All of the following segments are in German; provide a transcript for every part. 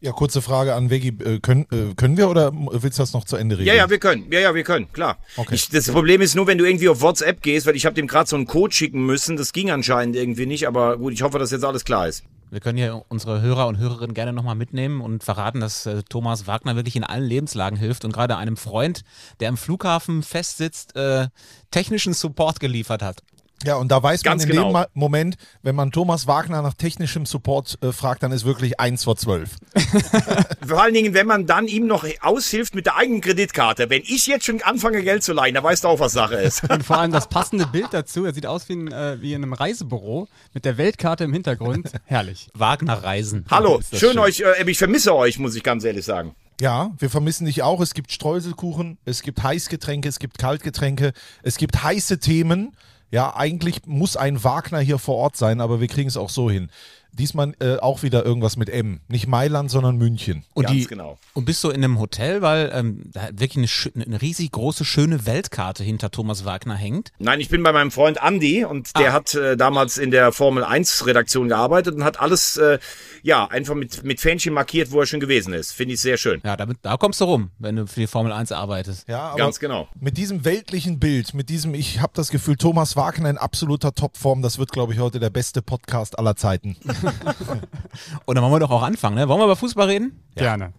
Ja, kurze Frage an Veggie. Äh, können, äh, können wir oder willst du das noch zu Ende reden? Ja, ja, wir können. Ja, ja, wir können, klar. Okay. Ich, das Problem ist nur, wenn du irgendwie auf WhatsApp gehst, weil ich habe dem gerade so einen Code schicken müssen. Das ging anscheinend irgendwie nicht, aber gut, ich hoffe, dass jetzt alles klar ist. Wir können hier unsere Hörer und Hörerinnen gerne nochmal mitnehmen und verraten, dass äh, Thomas Wagner wirklich in allen Lebenslagen hilft und gerade einem Freund, der im Flughafen festsitzt, äh, technischen Support geliefert hat. Ja, und da weiß Ganz man in genau. dem Moment, wenn man Thomas Wagner nach technischem Support äh, fragt, dann ist wirklich eins vor zwölf. Vor allen Dingen, wenn man dann ihm noch aushilft mit der eigenen Kreditkarte. Wenn ich jetzt schon anfange, Geld zu leihen, dann weißt du auch, was Sache ist. Und vor allem das passende Bild dazu. Er sieht aus wie in, äh, wie in einem Reisebüro mit der Weltkarte im Hintergrund. Herrlich. Wagner Reisen. Hallo, schön, schön, euch, äh, ich vermisse euch, muss ich ganz ehrlich sagen. Ja, wir vermissen dich auch. Es gibt Streuselkuchen, es gibt Heißgetränke, es gibt Kaltgetränke, es gibt heiße Themen. Ja, eigentlich muss ein Wagner hier vor Ort sein, aber wir kriegen es auch so hin. Diesmal äh, auch wieder irgendwas mit M. Nicht Mailand, sondern München. Und Ganz die, genau. Und bist du in einem Hotel, weil ähm, da wirklich eine, eine, riesig große, schöne Weltkarte hinter Thomas Wagner hängt? Nein, ich bin bei meinem Freund Andy und der ah. hat äh, damals in der Formel 1 Redaktion gearbeitet und hat alles, äh, ja, einfach mit, mit Fähnchen markiert, wo er schon gewesen ist. Finde ich sehr schön. Ja, damit, da kommst du rum, wenn du für die Formel 1 arbeitest. Ja, Ganz genau. Mit diesem weltlichen Bild, mit diesem, ich habe das Gefühl, Thomas Wagner in absoluter Topform, das wird, glaube ich, heute der beste Podcast aller Zeiten. Und dann wollen wir doch auch anfangen, ne? Wollen wir über Fußball reden? Ja. Gerne.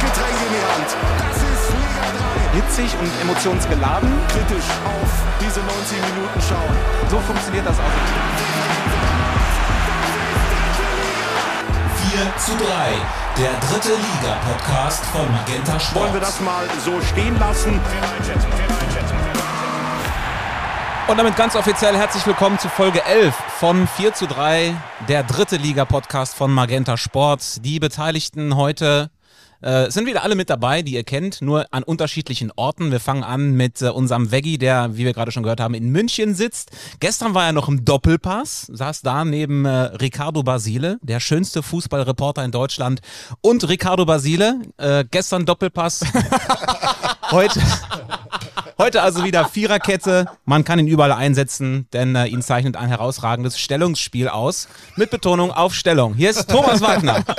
Getränk in die Hand. Das ist Liga 3. Hitzig und emotionsgeladen. Kritisch auf diese 90 Minuten schauen. So funktioniert das also. 4 zu 3. Der dritte Liga-Podcast von Magenta Sport. Wollen wir das mal so stehen lassen? Und damit ganz offiziell herzlich willkommen zu Folge 11 von 4 zu 3, der dritte Liga-Podcast von Magenta Sport. Die Beteiligten heute äh, sind wieder alle mit dabei, die ihr kennt, nur an unterschiedlichen Orten. Wir fangen an mit äh, unserem Veggie, der, wie wir gerade schon gehört haben, in München sitzt. Gestern war er noch im Doppelpass, saß da neben äh, Ricardo Basile, der schönste Fußballreporter in Deutschland. Und Ricardo Basile, äh, gestern Doppelpass, heute... Heute also wieder Viererkette. Man kann ihn überall einsetzen, denn äh, ihn zeichnet ein herausragendes Stellungsspiel aus. Mit Betonung auf Stellung. Hier ist Thomas Wagner.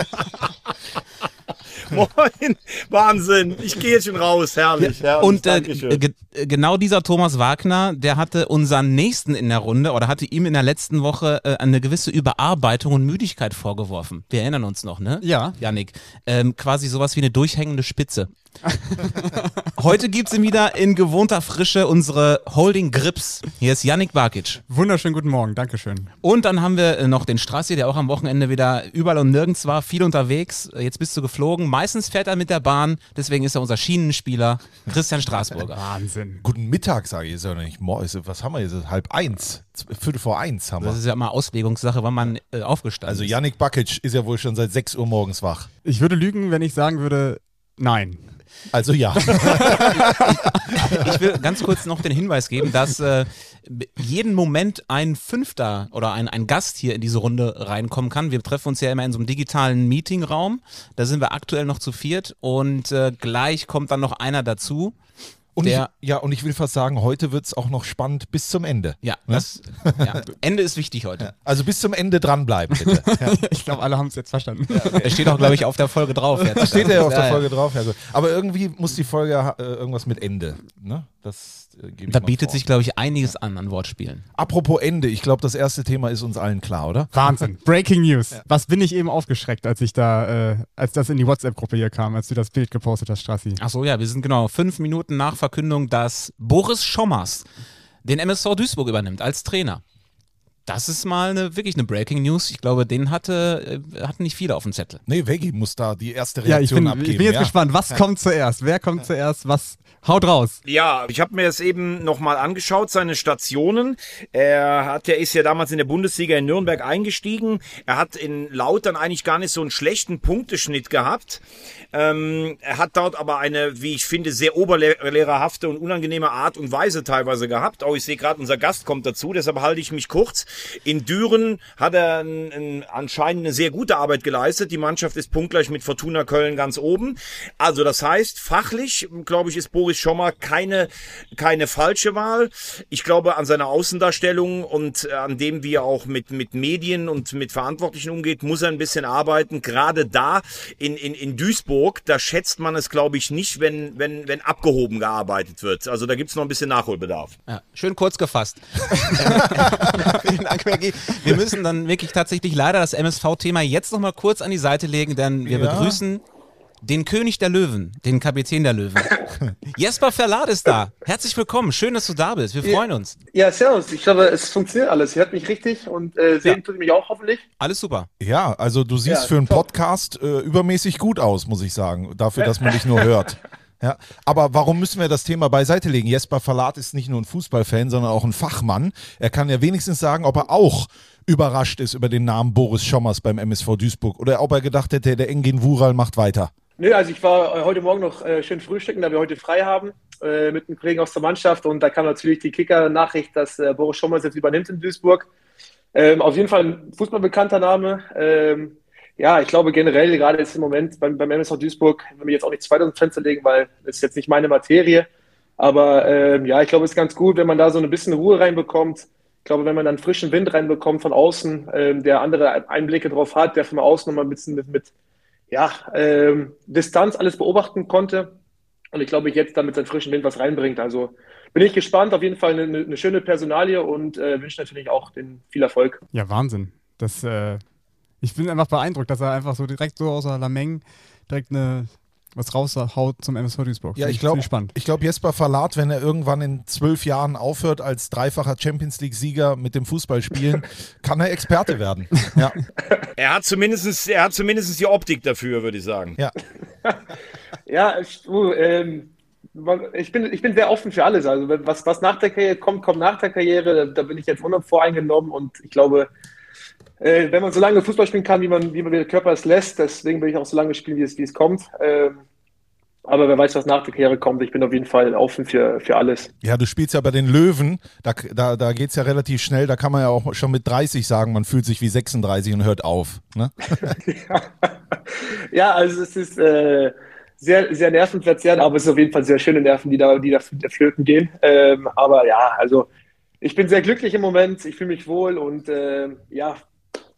Moin, Wahnsinn. Ich gehe jetzt schon raus, herrlich. herrlich und äh, genau dieser Thomas Wagner, der hatte unseren Nächsten in der Runde oder hatte ihm in der letzten Woche äh, eine gewisse Überarbeitung und Müdigkeit vorgeworfen. Wir erinnern uns noch, ne? Ja. Janik. Ähm, quasi sowas wie eine durchhängende Spitze. Heute gibt es ihn wieder in gewohnter Frische unsere Holding Grips. Hier ist Yannick Barkic. Wunderschönen guten Morgen, Dankeschön. Und dann haben wir äh, noch den Strassi, der auch am Wochenende wieder überall und nirgends war, viel unterwegs. Jetzt bist du geflogen. Meistens fährt er mit der Bahn, deswegen ist er unser Schienenspieler, Christian Straßburger. Wahnsinn. Guten Mittag, sage ich, ist ja nicht Was haben wir jetzt? Halb eins. Viertel vor eins haben wir. Das ist ja immer Auslegungssache, wann man äh, aufgestanden also ist. Also Yannick Bakic ist ja wohl schon seit 6 Uhr morgens wach. Ich würde lügen, wenn ich sagen würde, nein. Also ja. ich will ganz kurz noch den Hinweis geben, dass äh, jeden Moment ein Fünfter oder ein, ein Gast hier in diese Runde reinkommen kann. Wir treffen uns ja immer in so einem digitalen Meetingraum. Da sind wir aktuell noch zu viert und äh, gleich kommt dann noch einer dazu. Und ich, ja, und ich will fast sagen, heute wird es auch noch spannend bis zum Ende. Ja, ne? das, ja. Ende ist wichtig heute. Ja, also bis zum Ende dranbleiben, bitte. Ja. ich glaube, alle haben es jetzt verstanden. Er steht auch, glaube ich, auf der Folge drauf. Jetzt. Steht er auf der Folge drauf, ja gut. Aber irgendwie muss die Folge äh, irgendwas mit Ende. Ne? Das äh, Da bietet vor. sich, glaube ich, einiges an an Wortspielen. Apropos Ende, ich glaube, das erste Thema ist uns allen klar, oder? Wahnsinn. Breaking News. Ja. Was bin ich eben aufgeschreckt, als ich da, äh, als das in die WhatsApp-Gruppe hier kam, als du das Bild gepostet hast, Strassi. Ach so, ja, wir sind genau fünf Minuten nach Verkündung, dass Boris Schommers den MSV Duisburg übernimmt als Trainer. Das ist mal eine, wirklich eine Breaking News. Ich glaube, den hatte, äh, hatten nicht viele auf dem Zettel. Nee, Veggie muss da die erste Reaktion ja, ich bin, abgeben. Ich bin jetzt ja. gespannt, was ja. kommt zuerst? Wer kommt zuerst? Was Haut raus. Ja, ich habe mir das eben nochmal angeschaut, seine Stationen. Er hat, er ist ja damals in der Bundesliga in Nürnberg eingestiegen. Er hat in Lautern eigentlich gar nicht so einen schlechten Punkteschnitt gehabt. Ähm, er hat dort aber eine, wie ich finde, sehr oberlehrerhafte und unangenehme Art und Weise teilweise gehabt. Auch ich sehe gerade, unser Gast kommt dazu, deshalb halte ich mich kurz. In Düren hat er ein, ein, anscheinend eine sehr gute Arbeit geleistet. Die Mannschaft ist punktgleich mit Fortuna Köln ganz oben. Also das heißt, fachlich, glaube ich, ist Boris Schommer keine, keine falsche Wahl. Ich glaube an seiner Außendarstellung und an dem, wie er auch mit, mit Medien und mit Verantwortlichen umgeht, muss er ein bisschen arbeiten. Gerade da in, in, in Duisburg, da schätzt man es, glaube ich, nicht, wenn, wenn, wenn abgehoben gearbeitet wird. Also da gibt's noch ein bisschen Nachholbedarf. Ja, schön kurz gefasst. Vielen Dank, Maggie. Wir müssen dann wirklich tatsächlich leider das MSV-Thema jetzt nochmal kurz an die Seite legen, denn wir Ja. begrüßen den König der Löwen, den Kapitän der Löwen. Jesper Verlat ist da. Herzlich willkommen. Schön, dass du da bist. Wir freuen uns. Ja, servus. Ich glaube, es funktioniert alles. Ihr hört mich richtig und äh, sehen tut ihr mich auch hoffentlich. Alles super. Ja, also du siehst Ja, für einen top. Podcast äh, übermäßig gut aus, muss ich sagen. Dafür, dass man dich nur hört. Ja, aber warum müssen wir das Thema beiseite legen? Jesper Verlat ist nicht nur ein Fußballfan, sondern auch ein Fachmann. Er kann ja wenigstens sagen, ob er auch überrascht ist über den Namen Boris Schommers beim MSV Duisburg oder ob er gedacht hätte, der Engin Wural macht weiter. Nö, also ich war äh, heute Morgen noch äh, schön frühstücken, da wir heute frei haben, äh, mit einem Kollegen aus der Mannschaft und da kam natürlich die Kicker-Nachricht, dass äh, Boris Schommers jetzt übernimmt in Duisburg. Ähm, auf jeden Fall ein fußballbekannter Name. Ähm, ja, ich glaube generell, gerade jetzt im Moment beim, beim MSV Duisburg, will mich jetzt auch nicht zu weit aus dem Fenster legen, weil das ist jetzt nicht meine Materie. Aber ähm, ja, ich glaube, es ist ganz gut, wenn man da so ein bisschen Ruhe reinbekommt. Ich glaube, wenn man dann frischen Wind reinbekommt von außen, ähm, der andere Einblicke drauf hat, der von außen nochmal ein bisschen mit, mit ja, ähm, Distanz alles beobachten konnte. Und ich glaube, ich jetzt dann mit seinem frischen Wind was reinbringt. Also bin ich gespannt. Auf jeden Fall eine, eine schöne Personalie und äh, wünsche natürlich auch den viel Erfolg. Ja, Wahnsinn. Das, äh, ich bin einfach beeindruckt, dass er einfach so direkt so außer Lameng direkt eine, was raushaut zum MSV Duisburg. Ja, ich glaube, ich glaube, Jesper Verlat, wenn er irgendwann in zwölf Jahren aufhört als dreifacher Champions League-Sieger mit dem Fußballspielen, kann er Experte werden. Ja, Er hat zumindestens, er hat zumindestens die Optik dafür, würde ich sagen. ja. Ja, ich, du, ähm, ich, bin, ich bin sehr offen für alles. Also was, was nach der Karriere kommt, kommt nach der Karriere. Da, da bin ich jetzt unvoreingenommen und ich glaube, äh, wenn man so lange Fußball spielen kann, wie man, wie man der Körper es lässt, deswegen will ich auch so lange spielen, wie es, wie es kommt. Ähm, aber wer weiß, was nach der Karriere kommt. Ich bin auf jeden Fall offen für, für alles. Ja, du spielst ja bei den Löwen, da, da, da geht es ja relativ schnell, da kann man ja auch schon mit 30 sagen, man fühlt sich wie 36 und hört auf. Ne? Ja, also es ist äh, sehr, sehr nervenverzerrend, aber es ist auf jeden Fall sehr schöne Nerven, die da, die da flöten gehen. Ähm, aber ja, also ich bin sehr glücklich im Moment, ich fühle mich wohl und äh, ja,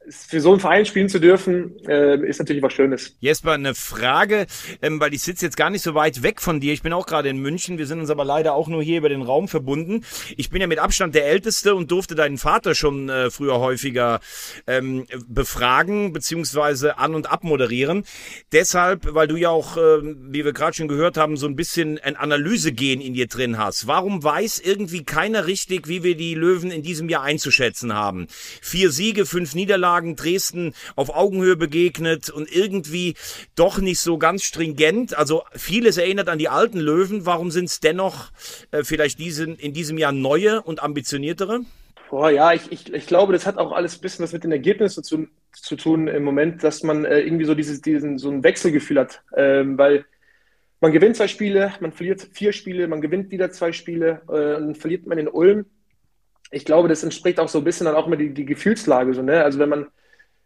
für so einen Verein spielen zu dürfen, äh, ist natürlich was Schönes. Jesper, eine Frage, ähm, weil ich sitze jetzt gar nicht so weit weg von dir. Ich bin auch gerade in München. Wir sind uns aber leider auch nur hier über den Raum verbunden. Ich bin ja mit Abstand der Älteste und durfte deinen Vater schon äh, früher häufiger ähm, befragen beziehungsweise an- und abmoderieren. Deshalb, weil du ja auch, ähm, wie wir gerade schon gehört haben, so ein bisschen ein Analysegen in dir drin hast. Warum weiß irgendwie keiner richtig, wie wir die Löwen in diesem Jahr einzuschätzen haben? Vier Siege, fünf Niederlagen, Dresden auf Augenhöhe begegnet und irgendwie doch nicht so ganz stringent. Also vieles erinnert an die alten Löwen. Warum sind es dennoch äh, vielleicht diesen, in diesem Jahr neue und ambitioniertere? Boah, ja, ich, ich, ich glaube, das hat auch alles ein bisschen was mit den Ergebnissen zu, zu tun im Moment, dass man äh, irgendwie so dieses, diesen, so ein Wechselgefühl hat. Ähm, weil man gewinnt zwei Spiele, man verliert vier Spiele, man gewinnt wieder zwei Spiele äh, dann verliert man in Ulm. Ich glaube, das entspricht auch so ein bisschen dann auch immer die, die Gefühlslage. So, ne? Also wenn man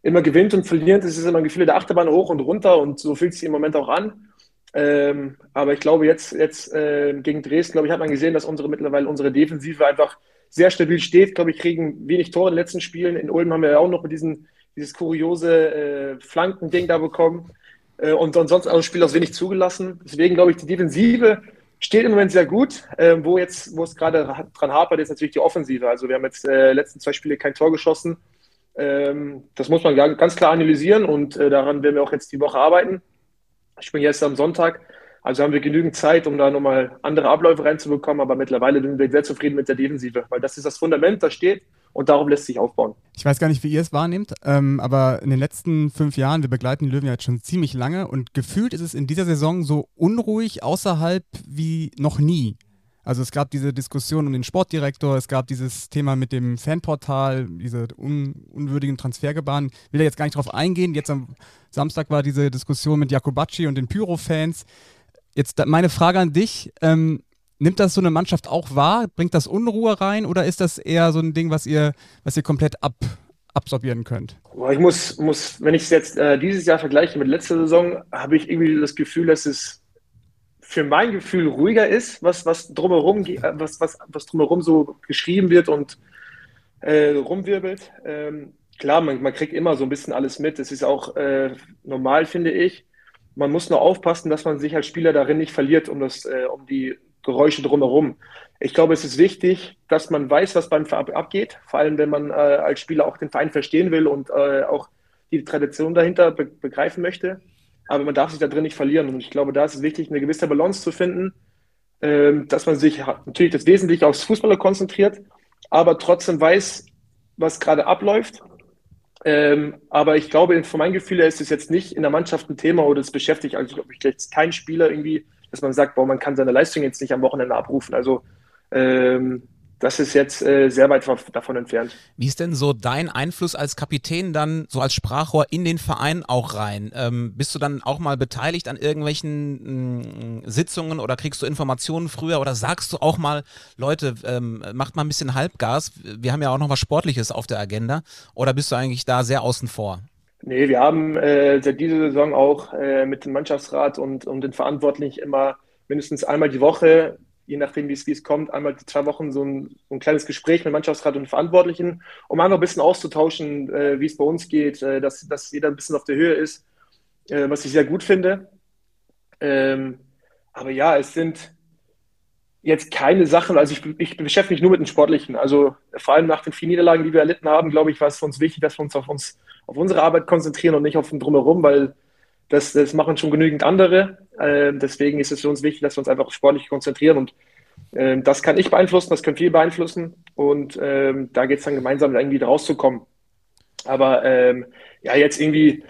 immer gewinnt und verliert, ist immer ein Gefühl der Achterbahn hoch und runter und so fühlt es sich im Moment auch an. Ähm, aber ich glaube, jetzt, jetzt äh, gegen Dresden, glaube ich, hat man gesehen, dass unsere mittlerweile unsere Defensive einfach sehr stabil steht. Glaube ich, kriegen wenig Tore in den letzten Spielen. In Ulm haben wir ja auch noch mit diesen, dieses kuriose äh, Flankending da bekommen. Äh, und ansonsten auch das Spiel aus wenig zugelassen. Deswegen glaube ich, die Defensive steht im Moment sehr gut. Äh, wo jetzt, wo es gerade dran hapert, ist natürlich die Offensive. Also wir haben jetzt äh, letzten zwei Spiele kein Tor geschossen. Ähm, das muss man ga- ganz klar analysieren und äh, daran werden wir auch jetzt die Woche arbeiten. Ich bin jetzt am Sonntag. Also haben wir genügend Zeit, um da nochmal andere Abläufe reinzubekommen. Aber mittlerweile sind wir sehr zufrieden mit der Defensive, weil das ist das Fundament, das steht und darauf lässt sich aufbauen. Ich weiß gar nicht, wie ihr es wahrnehmt, ähm, aber in den letzten fünf Jahren, wir begleiten die Löwen ja jetzt schon ziemlich lange und gefühlt ist es in dieser Saison so unruhig außerhalb wie noch nie. Also es gab diese Diskussion um den Sportdirektor, es gab dieses Thema mit dem Fanportal, diese un unwürdigen Transfergebaren. Will da jetzt gar nicht drauf eingehen. Jetzt am Samstag war diese Diskussion mit Jakobacci und den Pyro-Fans. Jetzt meine Frage an dich. Ähm, Nimmt das so eine Mannschaft auch wahr? Bringt das Unruhe rein oder ist das eher so ein Ding, was ihr, was ihr komplett ab, absorbieren könnt? Ich muss, muss, wenn ich es jetzt äh, dieses Jahr vergleiche mit letzter Saison, habe ich irgendwie das Gefühl, dass es für mein Gefühl ruhiger ist, was, was drumherum, äh, was, was, was drumherum so geschrieben wird und äh, rumwirbelt. Ähm, klar, man, man kriegt immer so ein bisschen alles mit. Das ist auch äh, normal, finde ich. Man muss nur aufpassen, dass man sich als Spieler darin nicht verliert, um, das, äh, um die Geräusche drumherum. Ich glaube, es ist wichtig, dass man weiß, was beim Verein abgeht, vor allem wenn man äh, als Spieler auch den Verein verstehen will und äh, auch die Tradition dahinter be begreifen möchte. Aber man darf sich da drin nicht verlieren. Und ich glaube, da ist es wichtig, eine gewisse Balance zu finden, ähm, dass man sich natürlich das Wesentliche aufs Fußballer konzentriert, aber trotzdem weiß, was gerade abläuft. Ähm, aber ich glaube, von meinem Gefühl her ist es jetzt nicht in der Mannschaft ein Thema oder es beschäftigt, also glaube ich, jetzt kein Spieler irgendwie, dass man sagt, boah, man kann seine Leistung jetzt nicht am Wochenende abrufen. Also ähm, das ist jetzt äh, sehr weit von- davon entfernt. Wie ist denn so dein Einfluss als Kapitän dann so als Sprachrohr in den Verein auch rein? Ähm, bist du dann auch mal beteiligt an irgendwelchen mh, Sitzungen oder kriegst du Informationen früher oder sagst du auch mal, Leute, ähm, macht mal ein bisschen Halbgas, wir haben ja auch noch was Sportliches auf der Agenda oder bist du eigentlich da sehr außen vor? Nee, wir haben äh, seit dieser Saison auch äh, mit dem Mannschaftsrat und, und den Verantwortlichen immer mindestens einmal die Woche, je nachdem, wie es, kommt, einmal die zwei Wochen so ein, so ein kleines Gespräch mit Mannschaftsrat und Verantwortlichen, um einfach ein bisschen auszutauschen, äh, wie es bei uns geht, äh, dass, dass jeder ein bisschen auf der Höhe ist, äh, was ich sehr gut finde. Ähm, aber ja, es sind jetzt keine Sachen, also ich, ich beschäftige mich nur mit den Sportlichen. Also vor allem nach den vier Niederlagen, die wir erlitten haben, glaube ich, war es für uns wichtig, dass wir uns auf uns, auf unsere Arbeit konzentrieren und nicht auf den Drumherum, weil das, das machen schon genügend andere. Ähm, deswegen ist es für uns wichtig, dass wir uns einfach sportlich konzentrieren und ähm, das kann ich beeinflussen, das können viele beeinflussen und ähm, da geht es dann gemeinsam irgendwie rauszukommen. Aber ähm, ja, jetzt irgendwie,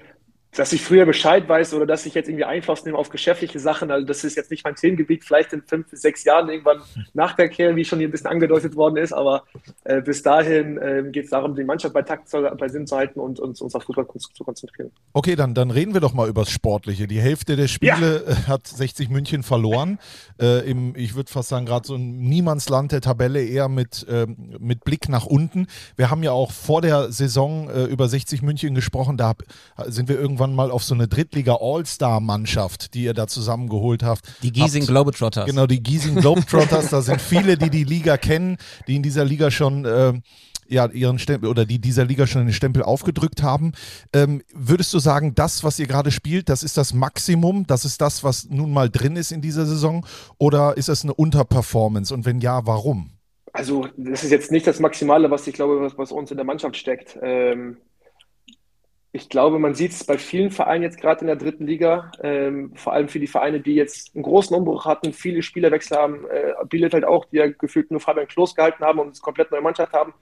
dass ich früher Bescheid weiß oder dass ich jetzt irgendwie Einfluss nehme auf geschäftliche Sachen, also das ist jetzt nicht mein Themengebiet, vielleicht in fünf bis sechs Jahren irgendwann nach der Kehr, wie schon hier ein bisschen angedeutet worden ist, aber äh, bis dahin äh, geht es darum, die Mannschaft bei Takt zu, bei Sinn zu halten und, und uns auf Fußball zu konzentrieren. Okay, dann, dann reden wir doch mal übers Sportliche. Die Hälfte der Spiele äh, hat 60 München verloren. Äh, im, ich würde fast sagen, gerade so ein Niemandsland der Tabelle eher mit, ähm, mit Blick nach unten. Wir haben ja auch vor der Saison äh, über 60 München gesprochen. Da hab, sind wir irgendwann mal auf so eine Drittliga-All-Star-Mannschaft, die ihr da zusammengeholt habt. Die Giesing Habt- Globetrotters. Genau, die Giesing Globetrotters. da sind viele, die die Liga kennen, die in dieser Liga schon ähm, ja, ihren Stempel oder die dieser Liga schon den Stempel aufgedrückt haben. Ähm, würdest du sagen, das, was ihr gerade spielt, das ist das Maximum? Das ist das, was nun mal drin ist in dieser Saison? Oder ist das eine Unterperformance? Und wenn ja, warum? Also, das ist jetzt nicht das Maximale, was ich glaube, was, was uns in der Mannschaft steckt. Ähm, ich glaube, man sieht es bei vielen Vereinen jetzt gerade in der dritten Liga, ähm, vor allem für die Vereine, die jetzt einen großen Umbruch hatten, viele Spielerwechsel haben, äh, Bielefeld auch, die ja gefühlt nur Fabian Klos gehalten haben und eine komplett neue Mannschaft haben.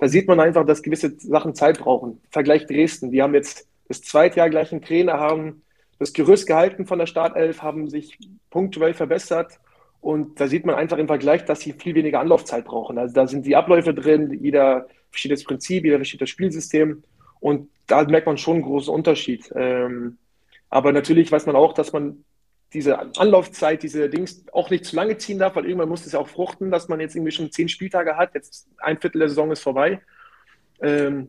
Da sieht man einfach, dass gewisse Sachen Zeit brauchen. Vergleich Dresden, die haben jetzt das zweite Jahr gleich einen Trainer, haben das Gerüst gehalten von der Startelf, haben sich punktuell verbessert. Und da sieht man einfach im Vergleich, dass sie viel weniger Anlaufzeit brauchen. Also da sind die Abläufe drin, jeder versteht das Prinzip, jeder versteht das Spielsystem. Und da merkt man schon einen großen Unterschied. Ähm, aber natürlich weiß man auch, dass man diese Anlaufzeit, diese Dings auch nicht zu lange ziehen darf, weil irgendwann muss es ja auch fruchten, dass man jetzt irgendwie schon zehn Spieltage hat. Jetzt ein Viertel der Saison ist vorbei. Ähm,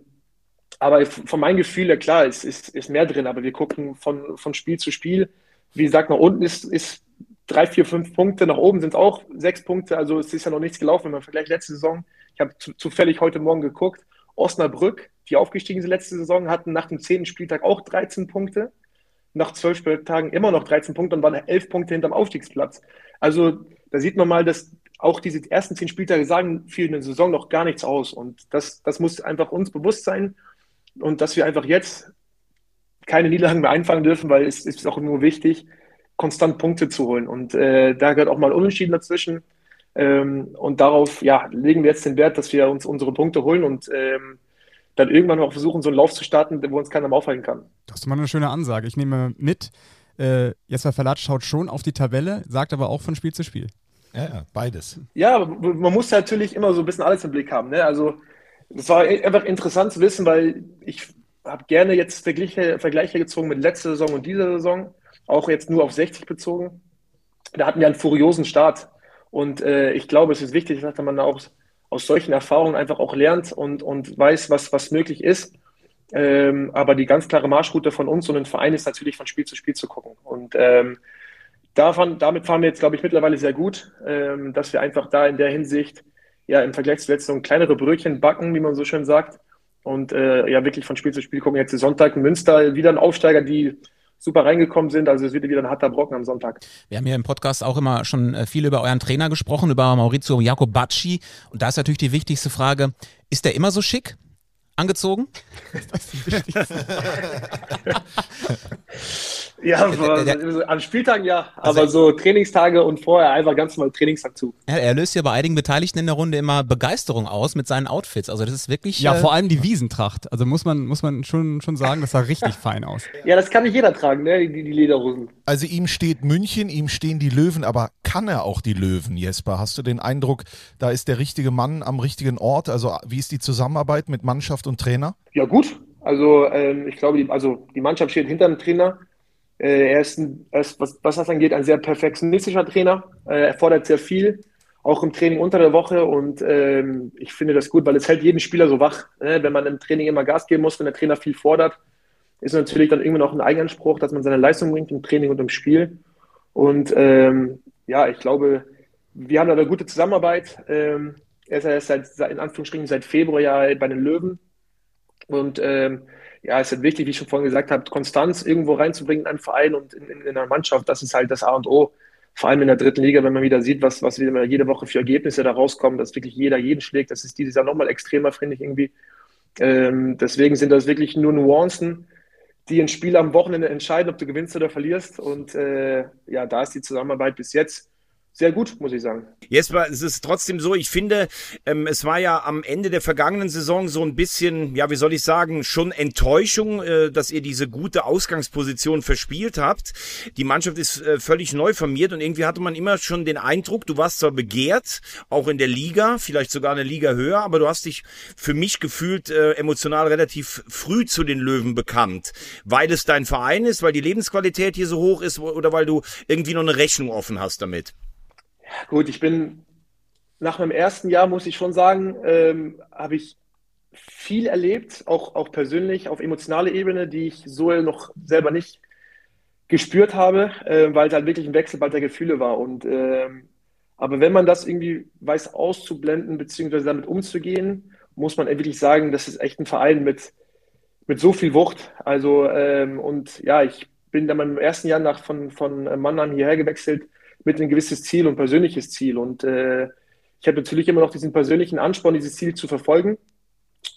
aber von meinem Gefühl, ja klar, ist, ist, ist mehr drin, aber wir gucken von, von Spiel zu Spiel. Wie gesagt, nach unten ist, ist drei, vier, fünf Punkte, nach oben sind es auch sechs Punkte, also es ist ja noch nichts gelaufen, wenn man vergleicht letzte Saison. Ich habe zu, zufällig heute Morgen geguckt, Osnabrück, die aufgestiegen sind letzte Saison, hatten nach dem zehnten Spieltag auch 13 Punkte, nach zwölf Spieltagen immer noch 13 Punkte und waren elf Punkte hinterm Aufstiegsplatz. Also da sieht man mal, dass auch diese ersten zehn Spieltage sagen für eine Saison noch gar nichts aus. Und das, das muss einfach uns bewusst sein und dass wir einfach jetzt keine Niederlagen mehr einfangen dürfen, weil es ist auch nur wichtig, konstant Punkte zu holen. Und äh, da gehört auch mal Unentschieden dazwischen. Ähm, und darauf ja, legen wir jetzt den Wert, dass wir uns unsere Punkte holen und ähm, dann irgendwann auch versuchen, so einen Lauf zu starten, wo uns keiner mehr aufhalten kann. Das ist mal eine schöne Ansage. Ich nehme mit, äh, Jesper Verlat schaut schon auf die Tabelle, sagt aber auch von Spiel zu Spiel. Ja, ja, beides. Ja, man muss natürlich immer so ein bisschen alles im Blick haben. Ne? Also, das war einfach interessant zu wissen, weil ich habe gerne jetzt Vergleiche, Vergleiche gezogen mit letzter Saison und dieser Saison, auch jetzt nur auf 60 bezogen. Da hatten wir einen furiosen Start. Und äh, ich glaube, es ist wichtig, dass man auch aus solchen Erfahrungen einfach auch lernt und, und weiß, was, was möglich ist. Ähm, aber die ganz klare Marschroute von uns und den Verein ist natürlich von Spiel zu Spiel zu gucken. Und ähm, davon, damit fahren wir jetzt, glaube ich, mittlerweile sehr gut, ähm, dass wir einfach da in der Hinsicht ja im Vergleich zu letzten kleinere Brötchen backen, wie man so schön sagt. Und äh, ja, wirklich von Spiel zu Spiel gucken. Jetzt ist Sonntag Münster wieder ein Aufsteiger, die super reingekommen sind. Also es wird wieder ein harter Brocken am Sonntag. Wir haben hier im Podcast auch immer schon äh, viel über euren Trainer gesprochen, über Maurizio Jacobacci. Und da ist natürlich die wichtigste Frage, ist der immer so schick? Angezogen? ja, der, an Spieltagen ja, also aber so Trainingstage und vorher einfach ganz normal Trainingstag zu. Ja, er löst ja bei einigen Beteiligten in der Runde immer Begeisterung aus mit seinen Outfits. Also das ist wirklich. Ja, äh, vor allem die Wiesentracht. Also muss man, muss man schon, schon sagen, das sah richtig fein aus. Ja, das kann nicht jeder tragen, ne? die, die Lederhosen. Also ihm steht München, ihm stehen die Löwen, aber kann er auch die Löwen, Jesper? Hast du den Eindruck, da ist der richtige Mann am richtigen Ort? Also wie ist die Zusammenarbeit mit Mannschaft und Trainer? Ja, gut. Also ähm, ich glaube, die, also die Mannschaft steht hinter dem Trainer. Äh, er ist, ein, er ist was, was, das angeht, ein sehr perfektionistischer Trainer. Äh, er fordert sehr viel, auch im Training unter der Woche. Und ähm, ich finde das gut, weil es hält jeden Spieler so wach. Ne? Wenn man im Training immer Gas geben muss, wenn der Trainer viel fordert, ist natürlich dann irgendwann auch ein Eigenanspruch, dass man seine Leistung bringt im Training und im Spiel. Und ähm, ja, ich glaube, wir haben da eine gute Zusammenarbeit. Ähm, er ist seit, in Anführungsstrichen seit Februar ja bei den Löwen und ähm, ja, es ist halt wichtig, wie ich schon vorhin gesagt habe, Konstanz irgendwo reinzubringen in einen Verein und in, in, in einer Mannschaft. Das ist halt das A und O. Vor allem in der dritten Liga, wenn man wieder sieht, was, was wieder jede Woche für Ergebnisse da rauskommen, dass wirklich jeder jeden schlägt. Das ist dieses Jahr nochmal extremer, finde ich irgendwie. Ähm, deswegen sind das wirklich nur Nuancen, die ein Spiel am Wochenende entscheiden, ob du gewinnst oder verlierst. Und äh, ja, da ist die Zusammenarbeit bis jetzt sehr gut, muss ich sagen. Jesper, es ist trotzdem so, ich finde, ähm, es war ja am Ende der vergangenen Saison so ein bisschen, ja, wie soll ich sagen, schon Enttäuschung, äh, dass ihr diese gute Ausgangsposition verspielt habt. Die Mannschaft ist äh, völlig neu formiert und irgendwie hatte man immer schon den Eindruck, du warst zwar begehrt, auch in der Liga, vielleicht sogar eine Liga höher, aber du hast dich für mich gefühlt äh, emotional relativ früh zu den Löwen bekannt, weil es dein Verein ist, weil die Lebensqualität hier so hoch ist oder weil du irgendwie noch eine Rechnung offen hast damit. Gut, ich bin nach meinem ersten Jahr, muss ich schon sagen, ähm, habe ich viel erlebt, auch, auch persönlich auf emotionaler Ebene, die ich so noch selber nicht gespürt habe, äh, weil es halt wirklich ein Wechselbad der Gefühle war. Und, ähm, aber wenn man das irgendwie weiß auszublenden bzw. damit umzugehen, muss man wirklich sagen, das ist echt ein Verein mit, mit so viel Wucht. Also ähm, und ja, ich bin dann im ersten Jahr nach von, von Mannheim hierher gewechselt mit ein gewisses Ziel und persönliches Ziel. Und äh, ich habe natürlich immer noch diesen persönlichen Ansporn, dieses Ziel zu verfolgen.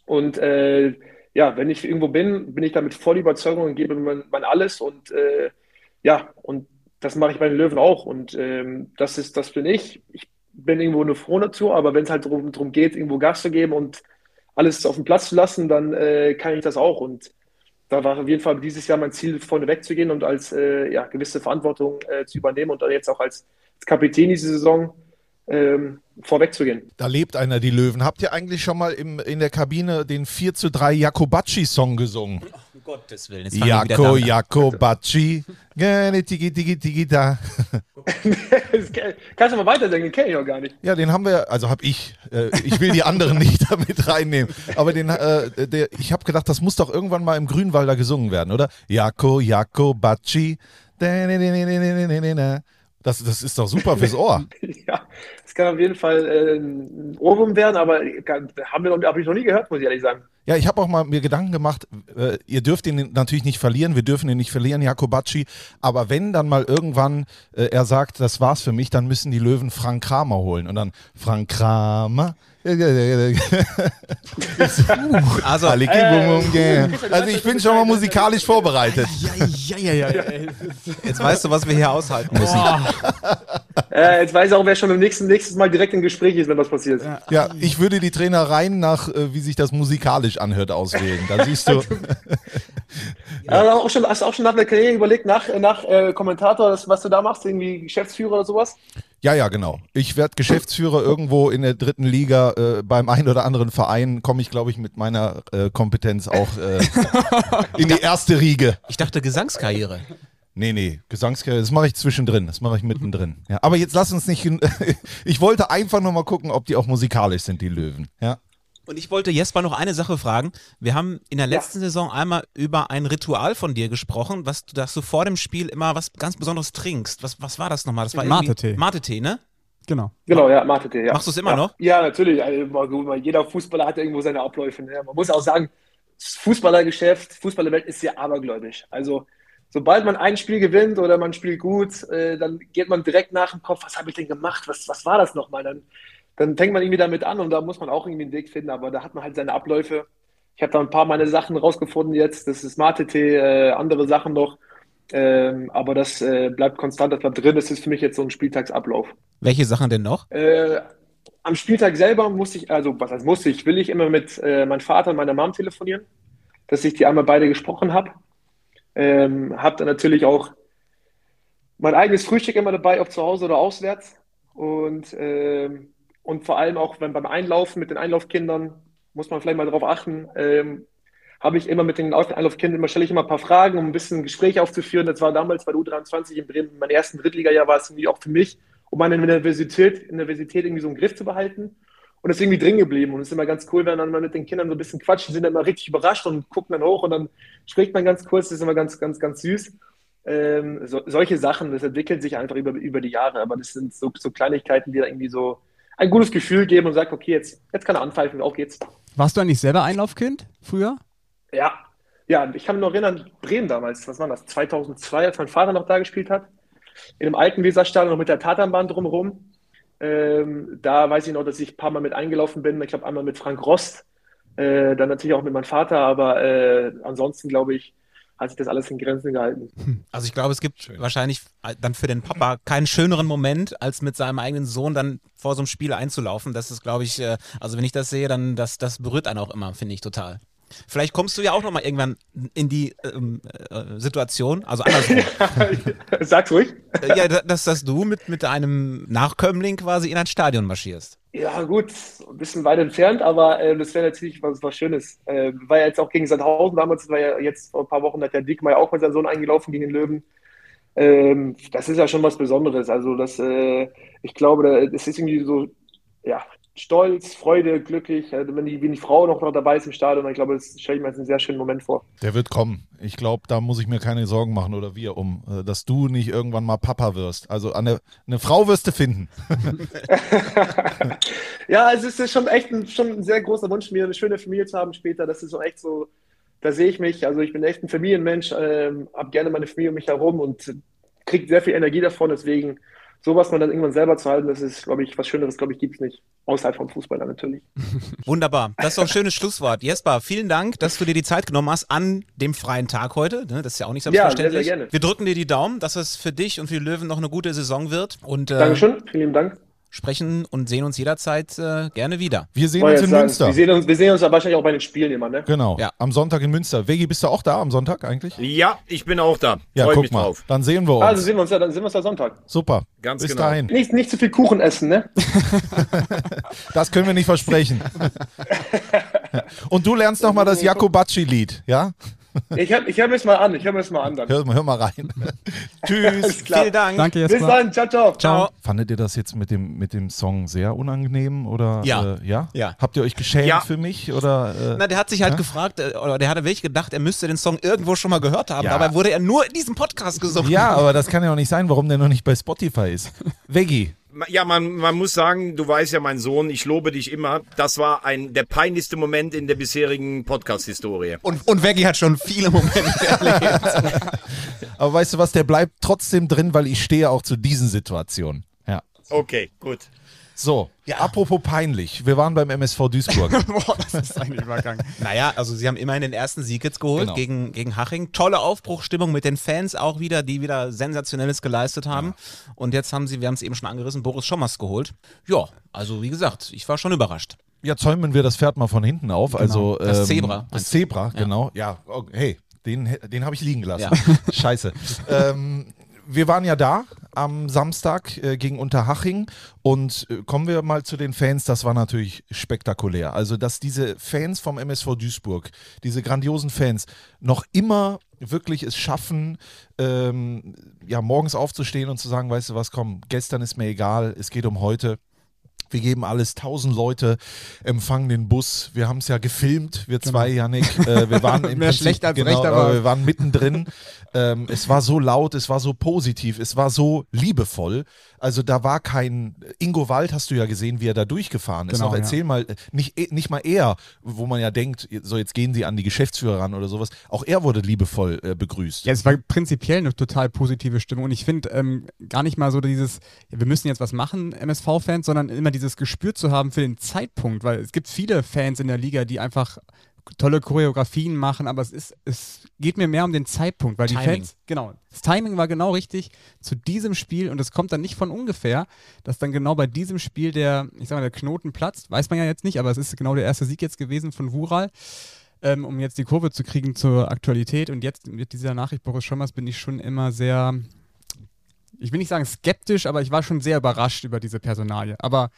Und äh, ja, wenn ich irgendwo bin, bin ich damit voll Überzeugung und gebe mein, mein alles. Und äh, ja, und das mache ich bei den Löwen auch. Und ähm, das ist, das bin ich. Ich bin irgendwo eine froh dazu, aber wenn es halt darum, darum geht, irgendwo Gas zu geben und alles auf den Platz zu lassen, dann äh, kann ich das auch. Und da war auf jeden Fall dieses Jahr mein Ziel, vorne wegzugehen und als äh, ja, gewisse Verantwortung äh, zu übernehmen und dann jetzt auch als, als Kapitän diese Saison ähm, vorwegzugehen. Da lebt einer die Löwen. Habt ihr eigentlich schon mal im, in der Kabine den 4 zu 3 Jakobacci-Song gesungen? Um Gottes Willen. Jako, Jakobacci. Tigi, tigi, tigi, da. Kannst du mal weiter sagen, den kenne ich auch gar nicht. Ja, den haben wir, also habe ich. Äh, ich will die anderen nicht damit reinnehmen. Aber den, äh, der, ich habe gedacht, das muss doch irgendwann mal im Grünwalder gesungen werden, oder? Jako, Jakobacci. Das, das ist doch super fürs Ohr. ja, das kann auf jeden Fall äh, ein Ohrwurm werden, aber haben wir noch, habe ich noch nie gehört, muss ich ehrlich sagen. Ja, ich habe auch mal mir Gedanken gemacht, äh, ihr dürft ihn natürlich nicht verlieren, wir dürfen ihn nicht verlieren, Jakobacci, aber wenn dann mal irgendwann äh, er sagt, das war's für mich, dann müssen die Löwen Frank Kramer holen und dann Frank Kramer, also, äh, also ich bin schon mal musikalisch vorbereitet. Ja, ja, ja, Jetzt weißt du, was wir hier aushalten müssen. Äh, jetzt weiß ich auch, wer schon im nächsten nächstes Mal direkt im Gespräch ist, wenn was passiert. Ja, ich würde die Trainereien nach, äh, wie sich das musikalisch anhört, auswählen. Da siehst du. ja. ja. auch schon, hast du auch schon nach der Karriere überlegt, nach, nach äh, Kommentator, das, was du da machst, irgendwie Geschäftsführer oder sowas? Ja, ja, genau. Ich werde Geschäftsführer irgendwo in der dritten Liga äh, beim einen oder anderen Verein. Komme ich, glaube ich, mit meiner äh, Kompetenz auch äh, in die erste Riege. Ich dachte Gesangskarriere. Nee, nee, Gesangskarriere, das mache ich zwischendrin, das mache ich mittendrin. Ja, aber jetzt lass uns nicht, ich wollte einfach nur mal gucken, ob die auch musikalisch sind, die Löwen. Ja. Und ich wollte Jesper noch eine Sache fragen. Wir haben in der letzten Saison einmal über ein Ritual von dir gesprochen, was du, dass du vor dem Spiel immer was ganz Besonderes trinkst. Was, was war das nochmal? Das war irgendwie- Mate-Tee. Mate-Tee, ne? Genau. Genau, ja, Mate, ja. Machst du es immer ja. noch? Ja, natürlich. Also, mal gut, mal jeder Fußballer hat irgendwo seine Abläufe. Ne? Man muss auch sagen, das Fußballergeschäft, Fußballerwelt ist sehr abergläubisch. Also, sobald man ein Spiel gewinnt oder man spielt gut, äh, dann geht man direkt nach dem Kopf, was habe ich denn gemacht? Was, was war das nochmal? Dann, dann fängt man irgendwie damit an und da muss man auch irgendwie einen Weg finden, aber da hat man halt seine Abläufe. Ich habe da ein paar meiner Sachen rausgefunden jetzt. Das ist Mate-Tee, äh, andere Sachen noch. Ähm, aber das äh, bleibt konstant, das bleibt drin. Das ist für mich jetzt so ein Spieltagsablauf. Welche Sachen denn noch? Äh, am Spieltag selber musste ich, also was heißt musste ich, will ich immer mit äh, meinem Vater und meiner Mom telefonieren, dass ich die einmal beide gesprochen habe. Ähm, habe dann natürlich auch mein eigenes Frühstück immer dabei, ob zu Hause oder auswärts. Und, ähm, und vor allem auch wenn beim Einlaufen mit den Einlaufkindern, muss man vielleicht mal darauf achten, ähm, habe ich immer mit den Einlaufkindern, immer stelle ich immer ein paar Fragen, um ein bisschen ein Gespräch aufzuführen. Das war damals bei der U23 in Bremen, mein ersten Drittligajahr war es irgendwie auch für mich, um meine Universität, Universität irgendwie so im Griff zu behalten. Und ist irgendwie drin geblieben. Und es ist immer ganz cool, wenn dann mal mit den Kindern so ein bisschen quatscht. Die sind dann immer richtig überrascht und gucken dann hoch und dann spricht man ganz kurz. Das ist immer ganz, ganz, ganz süß. Ähm, so, solche Sachen, das entwickelt sich einfach über, über die Jahre. Aber das sind so, so Kleinigkeiten, die da irgendwie so ein gutes Gefühl geben und sagt, okay, jetzt, jetzt kann er anpfeifen, auf geht's. Warst du eigentlich selber Einlaufkind früher? Ja, ja, ich kann mich noch erinnern, Bremen damals, was war das, 2002, als mein Vater noch da gespielt hat, in einem alten Weserstadion noch mit der Tatanbahn drumherum. Ähm, da weiß ich noch, dass ich ein paar Mal mit eingelaufen bin. Ich glaube, einmal mit Frank Rost, äh, dann natürlich auch mit meinem Vater, aber äh, ansonsten, glaube ich, hat sich das alles in Grenzen gehalten. Also ich glaube, es gibt wahrscheinlich dann für den Papa keinen schöneren Moment, als mit seinem eigenen Sohn dann vor so einem Spiel einzulaufen. Das ist, glaube ich, äh, also wenn ich das sehe, dann das, das berührt einen auch immer, finde ich total. Vielleicht kommst du ja auch nochmal irgendwann in die ähm, äh, Situation, also andersrum. Sag's ruhig. Äh, ja, dass, dass du mit, mit einem Nachkömmling quasi in ein Stadion marschierst. Ja, gut, ein bisschen weit entfernt, aber äh, das wäre natürlich was, was Schönes. Äh, war ja jetzt auch gegen Sandhausen damals, war ja jetzt vor ein paar Wochen, hat der Diekmeyer auch mit seinem Sohn eingelaufen gegen den Löwen. Ähm, das ist ja schon was Besonderes. Also, das, äh, ich glaube, es ist irgendwie so, ja, stolz, Freude, glücklich, äh, wenn, die, wenn die Frau noch, noch dabei ist im Stadion. Ich glaube, das stelle ich mir als einen sehr schönen Moment vor. Der wird kommen. Ich glaube, da muss ich mir keine Sorgen machen oder wir um, äh, dass du nicht irgendwann mal Papa wirst. Also eine, eine Frau wirst du finden. ja, es ist schon echt ein, schon ein sehr großer Wunsch, mir eine schöne Familie zu haben später. Das ist so echt so, da sehe ich mich. Also ich bin echt ein Familienmensch, ähm, habe gerne meine Familie um mich herum und kriege sehr viel Energie davon. Deswegen sowas mal dann irgendwann selber zu halten, das ist, glaube ich, was Schöneres, glaube ich, gibt es nicht. Außerhalb vom Fußball dann natürlich. Wunderbar. Das ist doch ein schönes Schlusswort. Jesper, vielen Dank, dass du dir die Zeit genommen hast an dem freien Tag heute. Ne, Das ist ja auch nicht Ja, selbstverständlich. sehr, sehr gerne. Wir drücken dir die Daumen, dass es für dich und für die Löwen noch eine gute Saison wird und äh, Dankeschön, vielen lieben Dank. Sprechen und sehen uns jederzeit äh, gerne wieder. Wir sehen uns in sagen, Münster. Wir sehen, uns, wir sehen uns aber wahrscheinlich auch bei den Spielen immer, ne? Genau, Ja. am Sonntag in Münster. Vegi, bist du auch da am Sonntag eigentlich? Ja, ich bin auch da. Ja, Freue guck mich mal. drauf. Dann sehen wir uns. Also sehen wir uns ja, dann sehen wir uns ja Sonntag. Super. Ganz Bis genau. dahin. Nicht, nicht zu viel Kuchen essen, ne? Das können wir nicht versprechen. Und du lernst noch mal das Jakobacci-Lied, ja? Ich höre ich hör mir's mal an, ich höre mir's mal an dann. Hör, mal- hör mal rein. Tschüss. Vielen Dank. Danke, Bis Jesper. dann, ciao, ciao. Ciao. Fandet ihr das jetzt mit dem, mit dem Song sehr unangenehm oder Ja. Äh, ja? Ja. Habt ihr euch geschämt Ja. für mich oder äh, Na, der hat sich halt gefragt, äh, oder der hatte wirklich gedacht, er müsste den Song irgendwo schon mal gehört haben. Ja. Dabei wurde er nur in diesem Podcast gesungen. Ja, aber das kann ja auch nicht sein, warum der noch nicht bei Spotify ist. Veggie. Ja, man, man muss sagen, du weißt ja, mein Sohn, ich lobe dich immer. Das war ein der peinlichste Moment in der bisherigen Podcast-Historie. Und, und Veggie hat schon viele Momente erlebt. Aber weißt du was, der bleibt trotzdem drin, weil ich stehe auch zu diesen Situationen. Ja. Okay, gut. So, apropos peinlich. Wir waren beim MSV Duisburg. Boah, das ist ein Übergang. naja, also sie haben immerhin den ersten Sieg jetzt geholt Genau. gegen, gegen Haching. Tolle Aufbruchstimmung mit den Fans auch wieder, die wieder Sensationelles geleistet haben. Und jetzt haben sie, wir haben es eben schon angerissen, Boris Schommers geholt. Ja, also wie gesagt, ich war schon überrascht. ja, zäumen wir das Pferd mal von hinten auf. Also, Das ähm, Zebra. Das Zebra, genau. Ja, oh, hey, den, den habe ich liegen gelassen. Ja. Scheiße. ähm, wir waren ja da am Samstag äh, gegen Unterhaching und äh, kommen wir mal zu den Fans, das war natürlich spektakulär. Also, dass diese Fans vom MSV Duisburg, diese grandiosen Fans, noch immer wirklich es schaffen, ähm, ja, morgens aufzustehen und zu sagen, weißt du was, komm, gestern ist mir egal, es geht um heute. Wir geben alles, tausend Leute empfangen den Bus. Wir haben es ja gefilmt, wir zwei, Janik. Äh, wir waren im Mehr Prinzip- schlecht als genau, recht, aber- wir waren mittendrin. ähm, es war so laut, es war so positiv, es war so liebevoll. Also da war kein Ingo Wald, hast du ja gesehen, wie er da durchgefahren ist. Genau, Auch erzähl mal, äh, nicht, eh- nicht mal er, wo man ja denkt, so jetzt gehen sie an die Geschäftsführer ran oder sowas. Auch er wurde liebevoll äh, begrüßt. Ja, es war prinzipiell eine total positive Stimmung und ich finde ähm, gar nicht mal so dieses, ja, wir müssen jetzt was machen, MSV-Fans, sondern immer dieses Gespür zu haben für den Zeitpunkt, weil es gibt viele Fans in der Liga, die einfach tolle Choreografien machen, aber es ist, es geht mir mehr um den Zeitpunkt, weil die Timing. Fans, genau, das Timing war genau richtig zu diesem Spiel und es kommt dann nicht von ungefähr, dass dann genau bei diesem Spiel der, ich sag mal, der Knoten platzt, weiß man ja jetzt nicht, aber es ist genau der erste Sieg jetzt gewesen von Wural ähm, um jetzt die Kurve zu kriegen zur Aktualität. Und jetzt mit dieser Nachricht Boris Schommers bin ich schon immer sehr, ich will nicht sagen skeptisch, aber ich war schon sehr überrascht über diese Personalie. Aber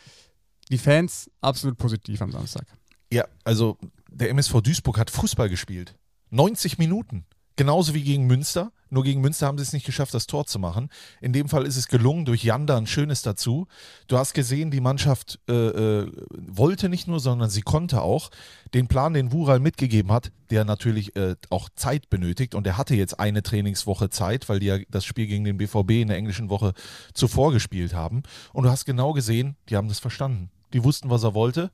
die Fans absolut positiv am Samstag. Ja, also der MSV Duisburg hat Fußball gespielt. 90 Minuten. Genauso wie gegen Münster. Nur gegen Münster haben sie es nicht geschafft, das Tor zu machen. In dem Fall ist es gelungen, durch Janda ein schönes dazu. Du hast gesehen, die Mannschaft äh, äh, wollte nicht nur, sondern sie konnte auch. Den Plan, den Wural mitgegeben hat, der natürlich äh, auch Zeit benötigt und er hatte jetzt eine Trainingswoche Zeit, weil die ja das Spiel gegen den BVB in der englischen Woche zuvor gespielt haben. Und du hast genau gesehen, die haben das verstanden. Die wussten, was er wollte.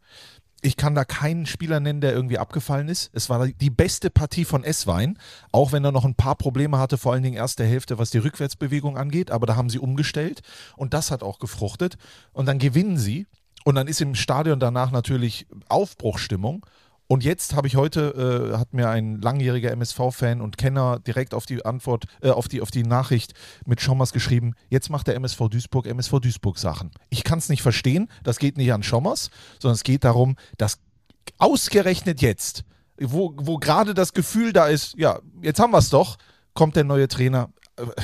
Ich kann da keinen Spieler nennen, der irgendwie abgefallen ist. Es war die beste Partie von Esswein, auch wenn er noch ein paar Probleme hatte, vor allen Dingen erste Hälfte, was die Rückwärtsbewegung angeht. Aber da haben sie umgestellt und das hat auch gefruchtet. Und dann gewinnen sie und dann ist im Stadion danach natürlich Aufbruchstimmung. Und jetzt habe ich heute, äh, hat mir ein langjähriger MSV-Fan und Kenner direkt auf die Antwort, äh, auf, die, auf die Nachricht mit Schommers geschrieben, jetzt macht der MSV Duisburg MSV Duisburg Sachen. Ich kann es nicht verstehen, das geht nicht an Schommers, sondern es geht darum, dass ausgerechnet jetzt, wo, wo gerade das Gefühl da ist, ja, jetzt haben wir es doch, kommt der neue Trainer.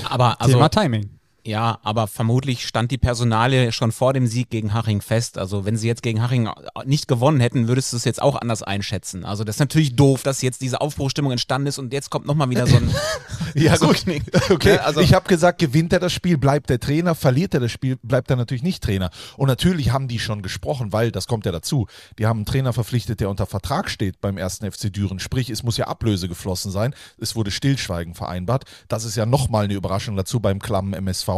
Aber also, Thema Timing. Ja, aber vermutlich stand die Personalie schon vor dem Sieg gegen Haching fest. Also wenn sie jetzt gegen Haching nicht gewonnen hätten, würdest du es jetzt auch anders einschätzen. Also das ist natürlich doof, dass jetzt diese Aufbruchstimmung entstanden ist und jetzt kommt nochmal wieder so ein Ja, so gut. Okay, Ne, also- ich habe gesagt, gewinnt er das Spiel, bleibt der Trainer, verliert er das Spiel, bleibt er natürlich nicht Trainer. Und natürlich haben die schon gesprochen, weil, das kommt ja dazu, die haben einen Trainer verpflichtet, der unter Vertrag steht beim ersten FC Düren. Sprich, es muss ja Ablöse geflossen sein. Es wurde Stillschweigen vereinbart. Das ist ja nochmal eine Überraschung dazu beim klammen MSV.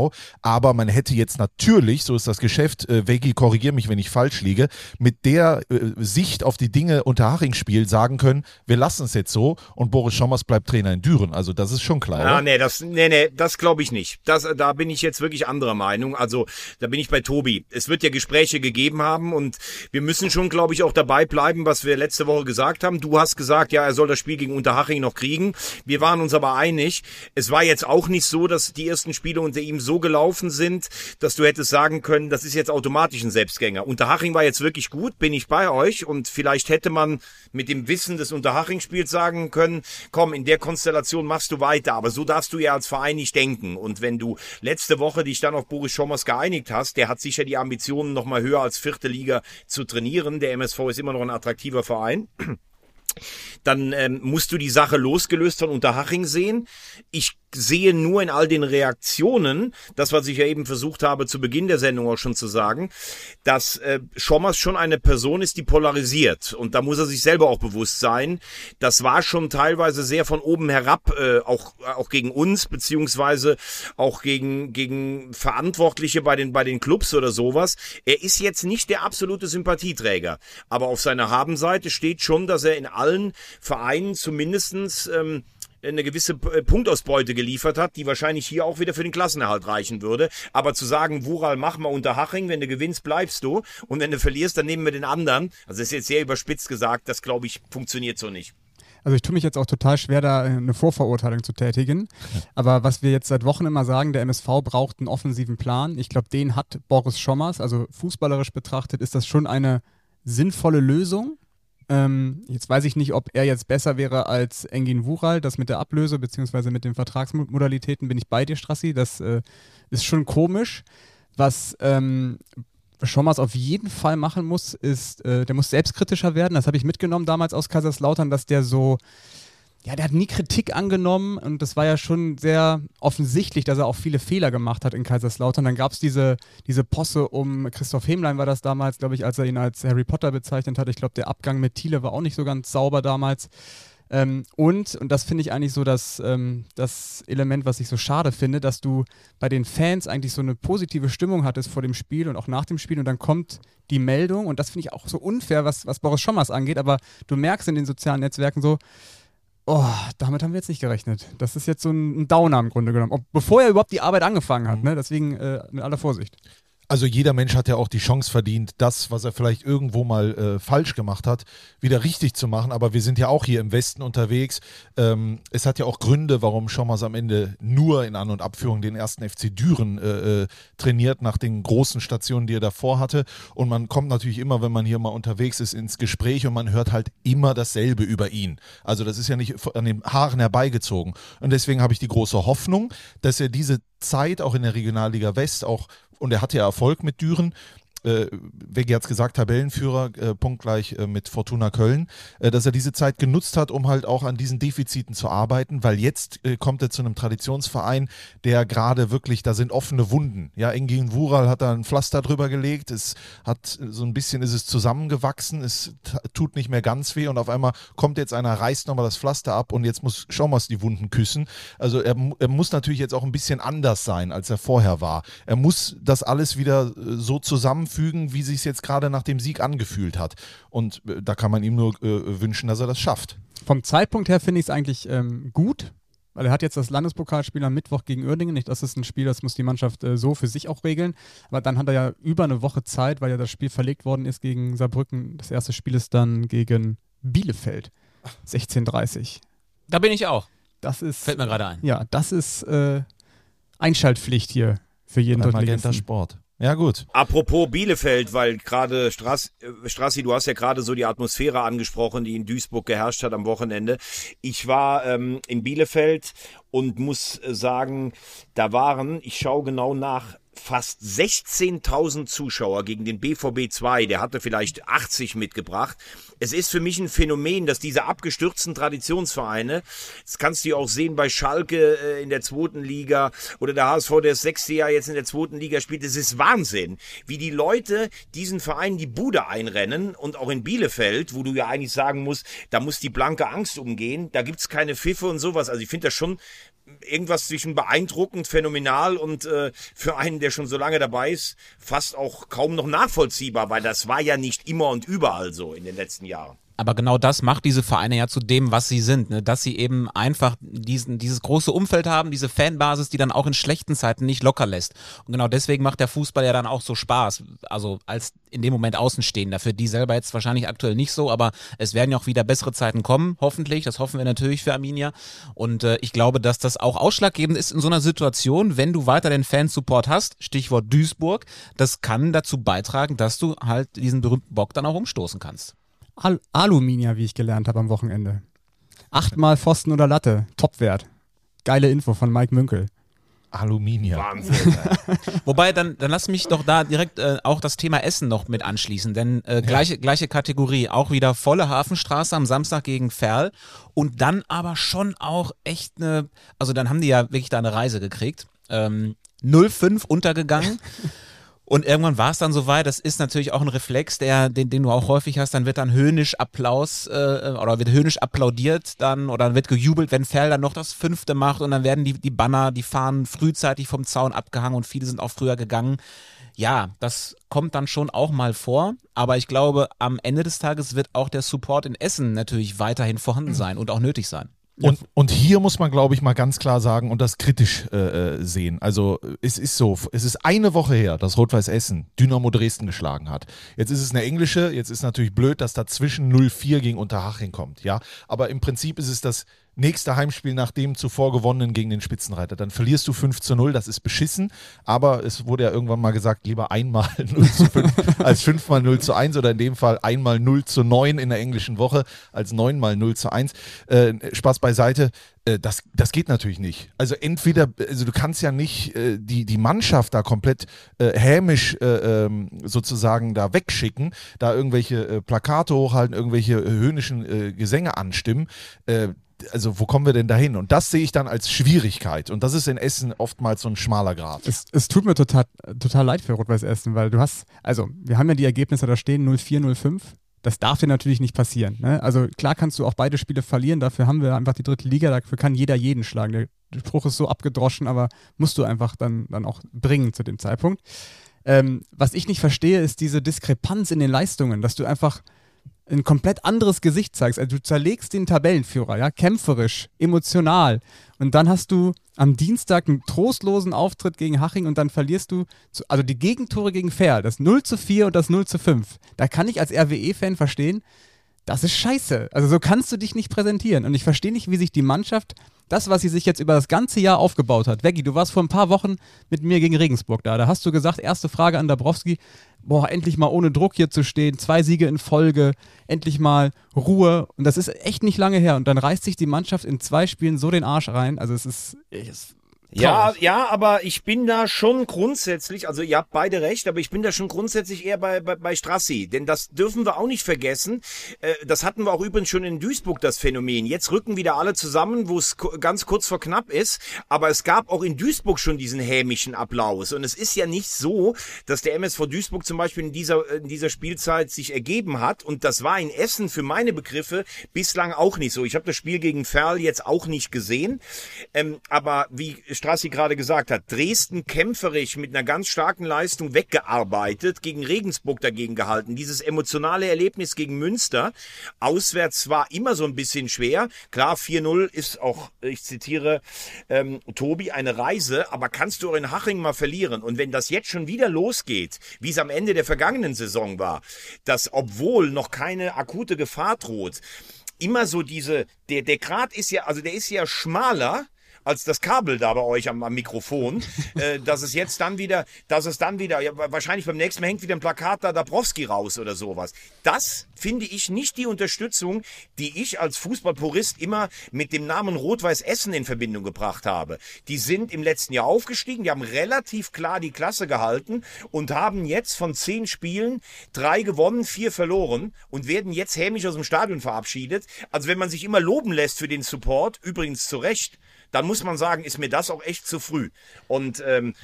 Aber man hätte jetzt natürlich, so ist das Geschäft, äh, Vegi, korrigier mich, wenn ich falsch liege, mit der äh, Sicht auf die Dinge unter Haching-Spiel sagen können, wir lassen es jetzt so und Boris Schommers bleibt Trainer in Düren. Also das ist schon klar. Ah, oder? nee, das, nee, nee, das glaube ich nicht. Das, da bin ich jetzt wirklich anderer Meinung. Also, da bin ich bei Tobi. Es wird ja Gespräche gegeben haben und wir müssen schon, glaube ich, auch dabei bleiben, was wir letzte Woche gesagt haben. Du hast gesagt, ja, er soll das Spiel gegen Unterhaching noch kriegen. Wir waren uns aber einig. Es war jetzt auch nicht so, dass die ersten Spiele unter ihm so gelaufen sind, dass du hättest sagen können, das ist jetzt automatisch ein Selbstgänger. Unterhaching war jetzt wirklich gut, bin ich bei euch und vielleicht hätte man mit dem Wissen des Unterhaching-Spiels sagen können, komm, in der Konstellation machst du weiter, aber so darfst du ja als Verein nicht denken. Und wenn du letzte Woche dich dann auf Boris Schommers geeinigt hast, der hat sicher die Ambitionen, nochmal höher als vierte Liga zu trainieren. Der MSV ist immer noch ein attraktiver Verein dann ähm, musst du die Sache losgelöst von Unterhaching sehen. Ich sehe nur in all den Reaktionen, das, was ich ja eben versucht habe, zu Beginn der Sendung auch schon zu sagen, dass äh, Schommers schon eine Person ist, die polarisiert. Und da muss er sich selber auch bewusst sein. Das war schon teilweise sehr von oben herab, äh, auch, auch gegen uns, beziehungsweise auch gegen, gegen Verantwortliche bei den, bei den Clubs oder sowas. Er ist jetzt nicht der absolute Sympathieträger. Aber auf seiner Habenseite steht schon, dass er in allen Vereinen zumindestens ähm, eine gewisse P- Punktausbeute geliefert hat, die wahrscheinlich hier auch wieder für den Klassenerhalt reichen würde. Aber zu sagen, Wural, mach mal unter Haching, wenn du gewinnst, bleibst du. Und wenn du verlierst, dann nehmen wir den anderen. Also das ist jetzt sehr überspitzt gesagt, das glaube ich funktioniert so nicht. Also ich tue mich jetzt auch total schwer, da eine Vorverurteilung zu tätigen. Aber was wir jetzt seit Wochen immer sagen, der MSV braucht einen offensiven Plan. Ich glaube, den hat Boris Schommers. Also fußballerisch betrachtet ist das schon eine sinnvolle Lösung. Ähm, jetzt weiß ich nicht, ob er jetzt besser wäre als Engin Wural. Das mit der Ablöse beziehungsweise mit den Vertragsmodalitäten bin ich bei dir, Strassi. Das äh, ist schon komisch. Was ähm, Schommers auf jeden Fall machen muss, ist, äh, der muss selbstkritischer werden. Das habe ich mitgenommen damals aus Kaiserslautern, dass der so, ja, der hat nie Kritik angenommen und das war ja schon sehr offensichtlich, dass er auch viele Fehler gemacht hat in Kaiserslautern. Dann gab es diese, diese Posse um Christoph Hemlein war das damals, glaube ich, als er ihn als Harry Potter bezeichnet hat. Ich glaube, der Abgang mit Thiele war auch nicht so ganz sauber damals. Ähm, und, und das finde ich eigentlich so das, ähm, das Element, was ich so schade finde, dass du bei den Fans eigentlich so eine positive Stimmung hattest vor dem Spiel und auch nach dem Spiel und dann kommt die Meldung und das finde ich auch so unfair, was, was Boris Schommers angeht, aber du merkst in den sozialen Netzwerken so, oh, damit haben wir jetzt nicht gerechnet. Das ist jetzt so ein, Downer im Grunde genommen. Ob, bevor er überhaupt die Arbeit angefangen hat, ne? deswegen äh, mit aller Vorsicht. Also jeder Mensch hat ja auch die Chance verdient, das, was er vielleicht irgendwo mal äh, falsch gemacht hat, wieder richtig zu machen. Aber wir sind ja auch hier im Westen unterwegs. Ähm, es hat ja auch Gründe, warum Schommers am Ende nur in An- und Abführung den ersten FC Düren äh, äh, trainiert, nach den großen Stationen, die er davor hatte. Und man kommt natürlich immer, wenn man hier mal unterwegs ist, ins Gespräch und man hört halt immer dasselbe über ihn. Also das ist ja nicht an den Haaren herbeigezogen. Und deswegen habe ich die große Hoffnung, dass er diese Zeit auch in der Regionalliga West auch und er hatte ja Erfolg mit Düren äh, Wegge hat es gesagt, Tabellenführer, äh, punktgleich äh, mit Fortuna Köln, äh, dass er diese Zeit genutzt hat, um halt auch an diesen Defiziten zu arbeiten, weil jetzt äh, kommt er zu einem Traditionsverein, der gerade wirklich, da sind offene Wunden. Ja, Engin Wural hat da ein Pflaster drüber gelegt, es hat so ein bisschen ist es zusammengewachsen, es tut nicht mehr ganz weh und auf einmal kommt jetzt einer, reißt nochmal das Pflaster ab und jetzt muss Schaumers die Wunden küssen. Also er, er muss natürlich jetzt auch ein bisschen anders sein, als er vorher war. Er muss das alles wieder äh, so zusammen fügen, wie sich es jetzt gerade nach dem Sieg angefühlt hat. Und äh, da kann man ihm nur äh, wünschen, dass er das schafft. Vom Zeitpunkt her finde ich es eigentlich ähm, gut, weil er hat jetzt das Landespokalspiel am Mittwoch gegen Uerdingen. Nicht, das ist ein Spiel, das muss die Mannschaft äh, so für sich auch regeln. Aber dann hat er ja über eine Woche Zeit, weil ja das Spiel verlegt worden ist gegen Saarbrücken. Das erste Spiel ist dann gegen Bielefeld. 16:30. Da bin ich auch. Das ist. Fällt mir gerade ein. Ja, das ist äh, Einschaltpflicht hier für jeden Magenta Sport. Ja, gut. Apropos Bielefeld, weil gerade Straß, äh, Strassi, du hast ja gerade so die Atmosphäre angesprochen, die in Duisburg geherrscht hat am Wochenende. Ich war ähm, in Bielefeld und muss äh, sagen, da waren, ich schaue genau nach, fast 16.000 Zuschauer gegen den BVB 2. Der hatte vielleicht 80 mitgebracht. Es ist für mich ein Phänomen, dass diese abgestürzten Traditionsvereine, das kannst du ja auch sehen bei Schalke äh, in der zweiten Liga oder der HSV, der das sechste Jahr jetzt in der zweiten Liga spielt. Es ist Wahnsinn, wie die Leute diesen Vereinen die Bude einrennen und auch in Bielefeld, wo du ja eigentlich sagen musst, da muss die blanke Angst umgehen. Da gibt's keine Pfiffe und sowas. Also ich finde das schon irgendwas zwischen beeindruckend, phänomenal und äh, für einen, der schon so lange dabei ist, fast auch kaum noch nachvollziehbar, weil das war ja nicht immer und überall so in den letzten Jahren. Aber genau das macht diese Vereine ja zu dem, was sie sind, ne? dass sie eben einfach diesen, dieses große Umfeld haben, diese Fanbasis, die dann auch in schlechten Zeiten nicht locker lässt. Und genau deswegen macht der Fußball ja dann auch so Spaß. Also als in dem Moment Außenstehender. Für die selber jetzt wahrscheinlich aktuell nicht so, aber es werden ja auch wieder bessere Zeiten kommen, hoffentlich. Das hoffen wir natürlich für Arminia. Und äh, ich glaube, dass das auch ausschlaggebend ist in so einer Situation, wenn du weiter den Fansupport hast, Stichwort Duisburg, das kann dazu beitragen, dass du halt diesen berühmten Bock dann auch umstoßen kannst. Al Aluminia, wie ich gelernt habe am Wochenende. Achtmal Pfosten oder Latte. Topwert. Geile Info von Mike Münkel. Aluminium. Wahnsinn. Wobei, dann, dann lass mich doch da direkt äh, auch das Thema Essen noch mit anschließen, denn äh, gleiche, gleiche Kategorie, auch wieder volle Hafenstraße am Samstag gegen Ferl und dann aber schon auch echt eine, also dann haben die ja wirklich da eine Reise gekriegt. Ähm, 0,5 untergegangen. Und irgendwann war es dann soweit, das ist natürlich auch ein Reflex, der, den, den du auch häufig hast, dann wird dann höhnisch Applaus äh, oder wird höhnisch applaudiert dann oder dann wird gejubelt, wenn Ferl dann noch das fünfte macht und dann werden die, die Banner, die Fahnen frühzeitig vom Zaun abgehangen und viele sind auch früher gegangen. Ja, das kommt dann schon auch mal vor, aber ich glaube, am Ende des Tages wird auch der Support in Essen natürlich weiterhin vorhanden sein und auch nötig sein. Und, und hier muss man, glaube ich, mal ganz klar sagen und das kritisch äh, äh, sehen. Also es ist so, es ist eine Woche her, dass Rot-Weiß Essen Dynamo Dresden geschlagen hat. Jetzt ist es eine englische, jetzt ist natürlich blöd, dass dazwischen 0-4 gegen Unterhaching kommt, ja. Aber im Prinzip ist es das nächste Heimspiel nach dem zuvor gewonnenen gegen den Spitzenreiter. Dann verlierst du 5 zu 0, das ist beschissen, aber es wurde ja irgendwann mal gesagt, lieber einmal 0 zu 5 als fünfmal 0 zu 1 oder in dem Fall einmal 0 zu 9 in der englischen Woche als neunmal 0 zu 1. Äh, Spaß beiseite, äh, das, das geht natürlich nicht. Also entweder, also du kannst ja nicht äh, die, die Mannschaft da komplett äh, hämisch äh, ähm, sozusagen da wegschicken, da irgendwelche äh, Plakate hochhalten, irgendwelche höhnischen Gesänge anstimmen also wo kommen wir denn dahin? Und das sehe ich dann als Schwierigkeit. Und das ist in Essen oftmals so ein schmaler Grad. Es, es tut mir total, total leid für Rot-Weiß Essen, weil du hast, also wir haben ja die Ergebnisse da stehen, 0-4, 0-5. Das darf dir natürlich nicht passieren. Ne? Also klar kannst du auch beide Spiele verlieren, dafür haben wir einfach die dritte Liga, dafür kann jeder jeden schlagen. Der, Spruch ist so abgedroschen, aber musst du einfach dann, dann auch bringen zu dem Zeitpunkt. Ähm, was ich nicht verstehe, ist diese Diskrepanz in den Leistungen, dass du einfach ein komplett anderes Gesicht zeigst. Also du zerlegst den Tabellenführer, ja, kämpferisch, emotional. Und dann hast du am Dienstag einen trostlosen Auftritt gegen Haching und dann verlierst du, zu, also die Gegentore gegen Fair, das 0 zu 4 und das 0 zu 5. Da kann ich als RWE-Fan verstehen, das ist scheiße. Also so kannst du dich nicht präsentieren. Und ich verstehe nicht, wie sich die Mannschaft, das, was sie sich jetzt über das ganze Jahr aufgebaut hat. Veggie, du warst vor ein paar Wochen mit mir gegen Regensburg da. Da hast du gesagt, erste Frage an Dabrowski, boah, endlich mal ohne Druck hier zu stehen, zwei Siege in Folge, endlich mal Ruhe. Und das ist echt nicht lange her. Und dann reißt sich die Mannschaft in zwei Spielen so den Arsch rein. Also es ist, es Ja, ja, aber ich bin da schon grundsätzlich, also ihr habt beide recht, aber ich bin da schon grundsätzlich eher bei, bei, bei Strassi, denn das dürfen wir auch nicht vergessen. Äh, das hatten wir auch übrigens schon in Duisburg, das Phänomen. Jetzt rücken wieder alle zusammen, wo es ganz kurz vor knapp ist, aber es gab auch in Duisburg schon diesen hämischen Applaus und es ist ja nicht so, dass der MSV Duisburg zum Beispiel in dieser, in dieser Spielzeit sich ergeben hat und das war in Essen für meine Begriffe bislang auch nicht so. Ich habe das Spiel gegen Ferl jetzt auch nicht gesehen, ähm, aber wie Strassi gerade gesagt hat, Dresden kämpferisch mit einer ganz starken Leistung weggearbeitet, gegen Regensburg dagegen gehalten. Dieses emotionale Erlebnis gegen Münster, auswärts war immer so ein bisschen schwer. Klar, 4-0 ist auch, ich zitiere ähm, Tobi, eine Reise, aber kannst du auch in Haching mal verlieren? Und wenn das jetzt schon wieder losgeht, wie es am Ende der vergangenen Saison war, dass obwohl noch keine akute Gefahr droht, immer so diese, der, der Grat ist ja, also der ist ja schmaler, als das Kabel da bei euch am, am Mikrofon, äh, dass es jetzt dann wieder, dass es dann wieder, ja, wahrscheinlich beim nächsten Mal hängt wieder ein Plakat da Dabrowski raus oder sowas. Das finde ich nicht die Unterstützung, die ich als Fußballpurist immer mit dem Namen Rot-Weiß Essen in Verbindung gebracht habe. Die sind im letzten Jahr aufgestiegen, die haben relativ klar die Klasse gehalten und haben jetzt von zehn Spielen drei gewonnen, vier verloren und werden jetzt hämisch aus dem Stadion verabschiedet. Also wenn man sich immer loben lässt für den Support, übrigens zu Recht, dann muss man sagen, ist mir das auch echt zu früh. Und ähm,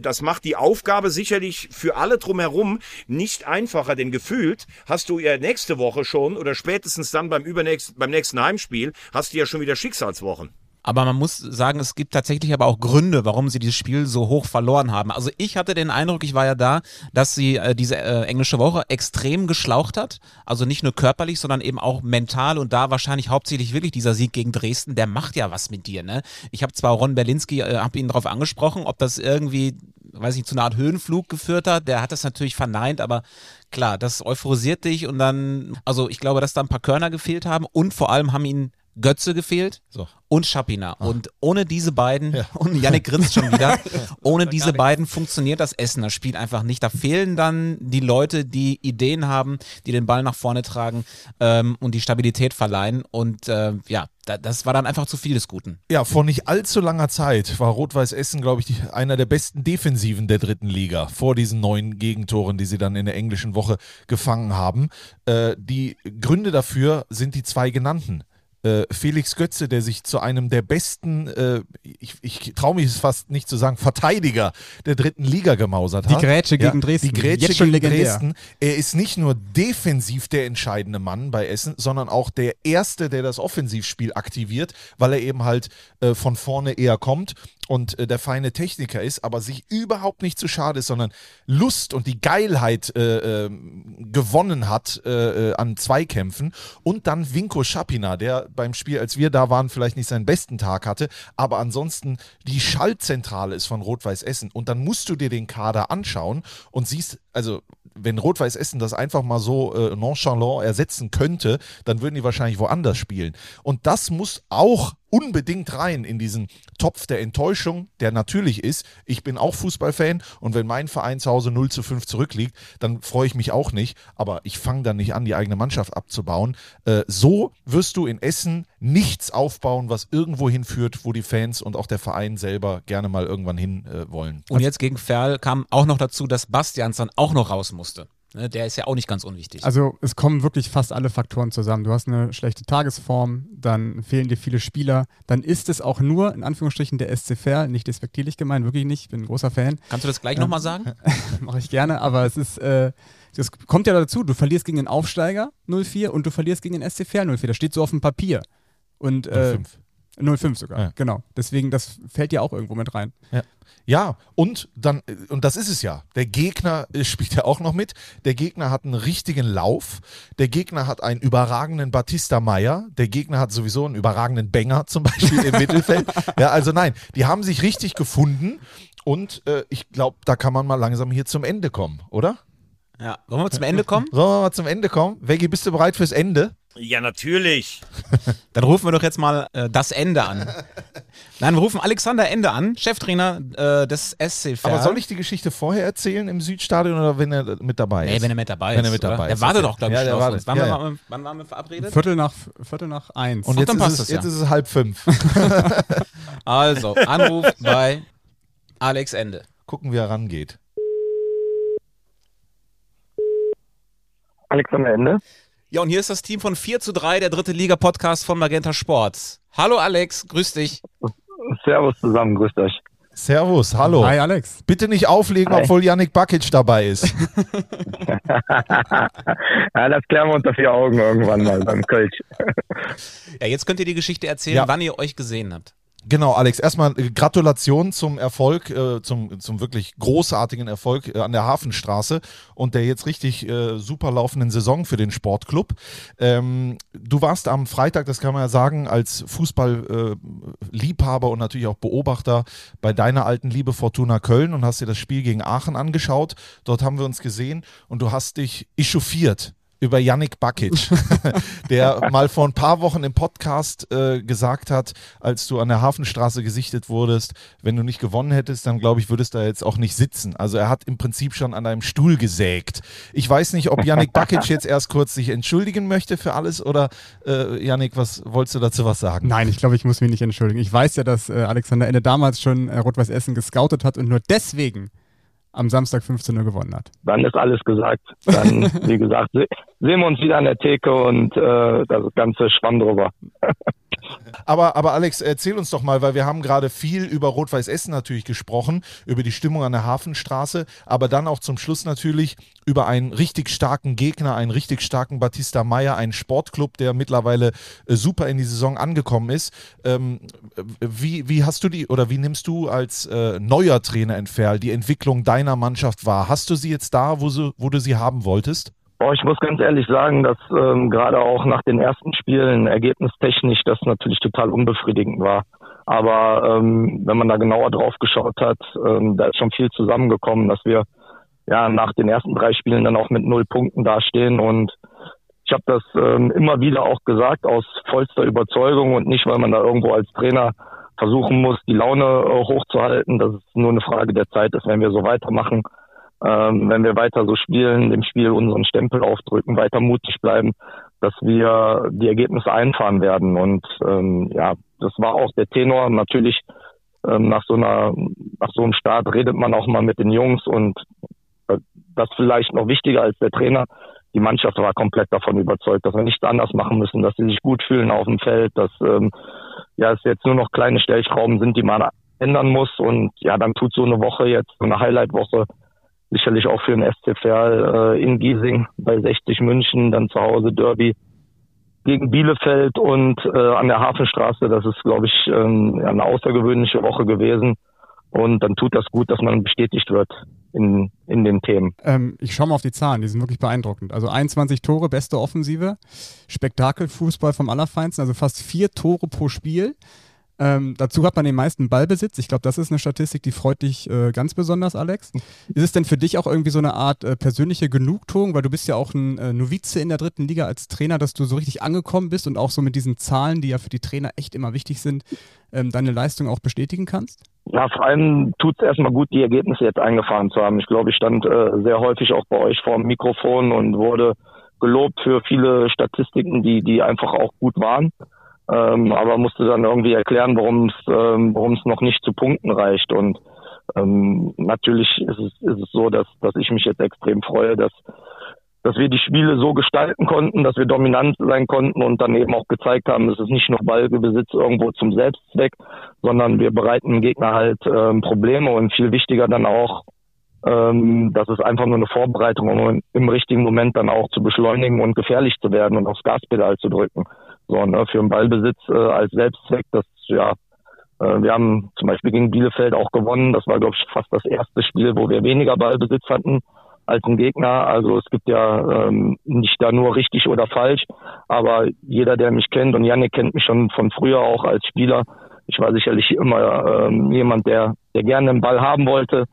das macht die Aufgabe sicherlich für alle drumherum nicht einfacher, denn gefühlt hast du ja nächste Woche schon oder spätestens dann beim übernächsten, beim nächsten Heimspiel hast du ja schon wieder Schicksalswochen. Aber man muss sagen, es gibt tatsächlich aber auch Gründe, warum sie dieses Spiel so hoch verloren haben. Also ich hatte den Eindruck, ich war ja da, dass sie äh, diese äh, englische Woche extrem geschlaucht hat. Also nicht nur körperlich, sondern eben auch mental und da wahrscheinlich hauptsächlich wirklich dieser Sieg gegen Dresden, der macht ja was mit dir. Ne? Ich habe zwar Ron Berlinski, äh, habe ihn darauf angesprochen, ob das irgendwie, weiß nicht, zu einer Art Höhenflug geführt hat. Der hat das natürlich verneint, aber klar, das euphorisiert dich und dann, also ich glaube, dass da ein paar Körner gefehlt haben und vor allem haben ihn Götze gefehlt So. und Schapina. Und ohne diese beiden, und Yannick grinst schon wieder, ohne diese beiden funktioniert das Essener Spiel einfach nicht. Da fehlen dann die Leute, die Ideen haben, die den Ball nach vorne tragen ähm, und die Stabilität verleihen. Und äh, ja, da, das war dann einfach zu viel des Guten. Ja, vor nicht allzu langer Zeit war Rot-Weiß Essen, glaube ich, die, einer der besten Defensiven der dritten Liga vor diesen neun Gegentoren, die sie dann in der englischen Woche gefangen haben. Äh, die Gründe dafür sind die zwei genannten. Äh, Felix Götze, der sich zu einem der besten, äh, ich, ich traue mich es fast nicht zu sagen, Verteidiger der dritten Liga gemausert Die hat. Grätsche gegen Dresden. Die Grätsche Jetzt schon gegen legendär. Dresden. Er ist nicht nur defensiv der entscheidende Mann bei Essen, sondern auch der Erste, der das Offensivspiel aktiviert, weil er eben halt äh, von vorne eher kommt und äh, der feine Techniker ist, aber sich überhaupt nicht zu schade ist, sondern Lust und die Geilheit äh, äh, gewonnen hat äh, äh, an Zweikämpfen. Und dann Vinko Schapina, der beim Spiel, als wir da waren, vielleicht nicht seinen besten Tag hatte, aber ansonsten die Schaltzentrale ist von Rot-Weiß Essen. Und dann musst du dir den Kader anschauen und siehst, also wenn Rot-Weiß Essen das einfach mal so äh, nonchalant ersetzen könnte, dann würden die wahrscheinlich woanders spielen. Und das muss auch unbedingt rein in diesen Topf der Enttäuschung, der natürlich ist. Ich bin auch Fußballfan und wenn mein Verein zu Hause 0 zu 5 zurückliegt, dann freue ich mich auch nicht, aber ich fange dann nicht an, die eigene Mannschaft abzubauen. Äh, so wirst du in Essen nichts aufbauen, was irgendwo hinführt, wo die Fans und auch der Verein selber gerne mal irgendwann hin äh, wollen. Und jetzt gegen Ferl kam auch noch dazu, dass Bastians dann auch noch raus musste. Ne, Der ist ja auch nicht ganz unwichtig. Also es kommen wirklich fast alle Faktoren zusammen. Du hast eine schlechte Tagesform, dann fehlen dir viele Spieler, dann ist es auch nur, in Anführungsstrichen, der SC Verl, nicht despektierlich gemeint, wirklich nicht, ich bin ein großer Fan, Kannst du das gleich nochmal sagen? mache ich gerne, aber es ist, äh, das kommt ja dazu, du verlierst gegen den Aufsteiger 04 und du verlierst gegen den SC Verl 04, das steht so auf dem Papier. Und, äh, 05. 05 sogar, Ja. genau. Deswegen, das fällt ja auch irgendwo mit rein. Ja. Ja, und dann, und das ist es ja. Der Gegner äh, spielt ja auch noch mit. Der Gegner hat einen richtigen Lauf. Der Gegner hat einen überragenden Batista Meyer. Der Gegner hat sowieso einen überragenden Banger zum Beispiel im Mittelfeld. Ja, also nein, die haben sich richtig gefunden. Und äh, ich glaube, da kann man mal langsam hier zum Ende kommen, oder? Ja. Wollen wir zum Ende kommen? Sollen wir mal zum Ende kommen? Veggie, bist du bereit fürs Ende? Ja, natürlich. Dann rufen wir doch jetzt mal äh, das Ende an. Nein, wir rufen Alexander Ende an, Cheftrainer äh, des SC Verl. Aber soll ich die Geschichte vorher erzählen im Südstadion oder wenn er mit dabei ist? Nee, wenn er mit dabei ist. Wenn er mit oder? dabei Der ist, wartet okay. doch, glaube ich, Ja, der auf uns. Wann, Ja, waren ja. wir, wann waren wir verabredet? Viertel nach, Viertel nach eins. Und Ach, jetzt, dann ist es, es ja. jetzt ist es halb fünf. Also, Anruf bei Alex Ende. Gucken, wie er rangeht. Alexander Ende. Ja, und hier ist das Team von 4 zu 3, der dritte Liga-Podcast von Magenta Sport. Hallo Alex, grüß dich. Servus zusammen, grüßt euch. Servus, hallo. Hi Alex. Bitte nicht auflegen, Hi. obwohl Yannick Bakic dabei ist. ja, das klären wir unter vier Augen irgendwann mal beim Kölsch. Ja, jetzt könnt ihr die Geschichte erzählen, Ja. wann ihr euch gesehen habt. Genau, Alex, erstmal äh, Gratulation zum Erfolg, äh, zum, zum wirklich großartigen Erfolg äh, an der Hafenstraße und der jetzt richtig äh, super laufenden Saison für den Sportclub. Ähm, du warst am Freitag, das kann man ja sagen, als Fußballliebhaber äh, und natürlich auch Beobachter bei deiner alten Liebe Fortuna Köln und hast dir das Spiel gegen Aachen angeschaut. Dort haben wir uns gesehen und du hast dich echauffiert über Yannick Bakic, der mal vor ein paar Wochen im Podcast äh, gesagt hat, als du an der Hafenstraße gesichtet wurdest, wenn du nicht gewonnen hättest, dann glaube ich, würdest du da jetzt auch nicht sitzen. Also er hat im Prinzip schon an deinem Stuhl gesägt. Ich weiß nicht, ob Yannick Bakic jetzt erst kurz sich entschuldigen möchte für alles oder äh, Yannick, was wolltest du dazu was sagen? Nein, ich glaube, ich muss mich nicht entschuldigen. Ich weiß ja, dass äh, Alexander Ende damals schon äh, Rot-Weiß Essen gescoutet hat und nur deswegen am Samstag 15 Uhr gewonnen hat. Dann ist alles gesagt. Dann, wie gesagt, se sehen wir uns wieder an der Theke und äh, das ganze Schwamm drüber. Aber, aber Alex, erzähl uns doch mal, weil wir haben gerade viel über Rot-Weiß Essen natürlich gesprochen, über die Stimmung an der Hafenstraße, aber dann auch zum Schluss natürlich über einen richtig starken Gegner, einen richtig starken Batista Meyer, einen Sportclub, der mittlerweile äh, super in die Saison angekommen ist. Ähm, wie, wie hast du die oder wie nimmst du als äh, neuer Trainer in Ferl die Entwicklung deiner Mannschaft wahr? Hast du sie jetzt da, wo, sie, wo du sie haben wolltest? Boah, ich muss ganz ehrlich sagen, dass ähm, gerade auch nach den ersten Spielen ergebnistechnisch das natürlich total unbefriedigend war. Aber ähm, wenn man da genauer drauf geschaut hat, ähm, da ist schon viel zusammengekommen, dass wir ja nach den ersten drei Spielen dann auch mit null Punkten dastehen. Und ich habe das ähm, immer wieder auch gesagt aus vollster Überzeugung und nicht, weil man da irgendwo als Trainer versuchen muss, die Laune äh, hochzuhalten, dass es nur eine Frage der Zeit ist, wenn wir so weitermachen ähm, wenn wir weiter so spielen, dem Spiel unseren Stempel aufdrücken, weiter mutig bleiben, dass wir die Ergebnisse einfahren werden. Und ähm, ja, das war auch der Tenor. Natürlich ähm, nach so einer, nach so einem Start redet man auch mal mit den Jungs und das vielleicht noch wichtiger als der Trainer. Die Mannschaft war komplett davon überzeugt, dass wir nichts anders machen müssen, dass sie sich gut fühlen auf dem Feld, dass ähm, ja es jetzt nur noch kleine Stellschrauben sind, die man ändern muss. Und ja, dann tut so eine Woche jetzt, so eine Highlight-Woche, sicherlich auch für den SC äh, in Giesing bei 60 München, dann zu Hause Derby gegen Bielefeld und äh, an der Hafenstraße. Das ist, glaube ich, ähm, eine außergewöhnliche Woche gewesen. Und dann tut das gut, dass man bestätigt wird in, in den Themen. Ähm, ich schaue mal auf die Zahlen, die sind wirklich beeindruckend. Also 21 Tore, beste Offensive, Spektakelfußball vom Allerfeinsten, also fast vier Tore pro Spiel. Ähm, dazu hat man den meisten Ballbesitz. Ich glaube, das ist eine Statistik, die freut dich äh, ganz besonders, Alex. Ist es denn für dich auch irgendwie so eine Art äh, persönliche Genugtuung, weil du bist ja auch ein äh, Novize in der dritten Liga als Trainer, dass du so richtig angekommen bist und auch so mit diesen Zahlen, die ja für die Trainer echt immer wichtig sind, ähm, deine Leistung auch bestätigen kannst? Ja, vor allem tut es erstmal gut, die Ergebnisse jetzt eingefahren zu haben. Ich glaube, ich stand äh, sehr häufig auch bei euch vor dem Mikrofon und wurde gelobt für viele Statistiken, die, die einfach auch gut waren. Ähm, aber musste dann irgendwie erklären, warum es ähm, warum es noch nicht zu Punkten reicht. Und ähm, natürlich ist es, ist es so, dass, dass ich mich jetzt extrem freue, dass dass wir die Spiele so gestalten konnten, dass wir dominant sein konnten und dann eben auch gezeigt haben, es ist nicht nur Ballbesitz irgendwo zum Selbstzweck, sondern wir bereiten dem Gegner halt ähm, Probleme und viel wichtiger dann auch, ähm, dass es einfach nur eine Vorbereitung, um im richtigen Moment dann auch zu beschleunigen und gefährlich zu werden und aufs Gaspedal zu drücken. So, ne, für den Ballbesitz äh, als Selbstzweck, das ja äh, wir haben zum Beispiel gegen Bielefeld auch gewonnen. Das war, glaube ich, fast das erste Spiel, wo wir weniger Ballbesitz hatten als ein Gegner. Also es gibt ja ähm, nicht da nur richtig oder falsch, aber jeder, der mich kennt und Janne kennt mich schon von früher auch als Spieler. Ich war sicherlich immer ähm, jemand, der, der gerne den Ball haben wollte.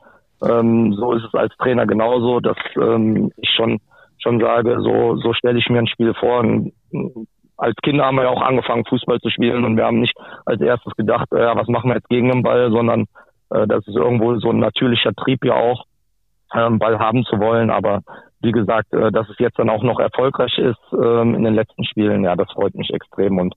Ähm, so ist es als Trainer genauso, dass ähm, ich schon schon sage, so so stelle ich mir ein Spiel vor. Und, als Kinder haben wir ja auch angefangen, Fußball zu spielen und wir haben nicht als erstes gedacht, äh, was machen wir jetzt gegen den Ball, sondern äh, das ist irgendwo so ein natürlicher Trieb ja auch, ähm, Ball haben zu wollen. Aber wie gesagt, äh, dass es jetzt dann auch noch erfolgreich ist ähm, in den letzten Spielen, ja, das freut mich extrem und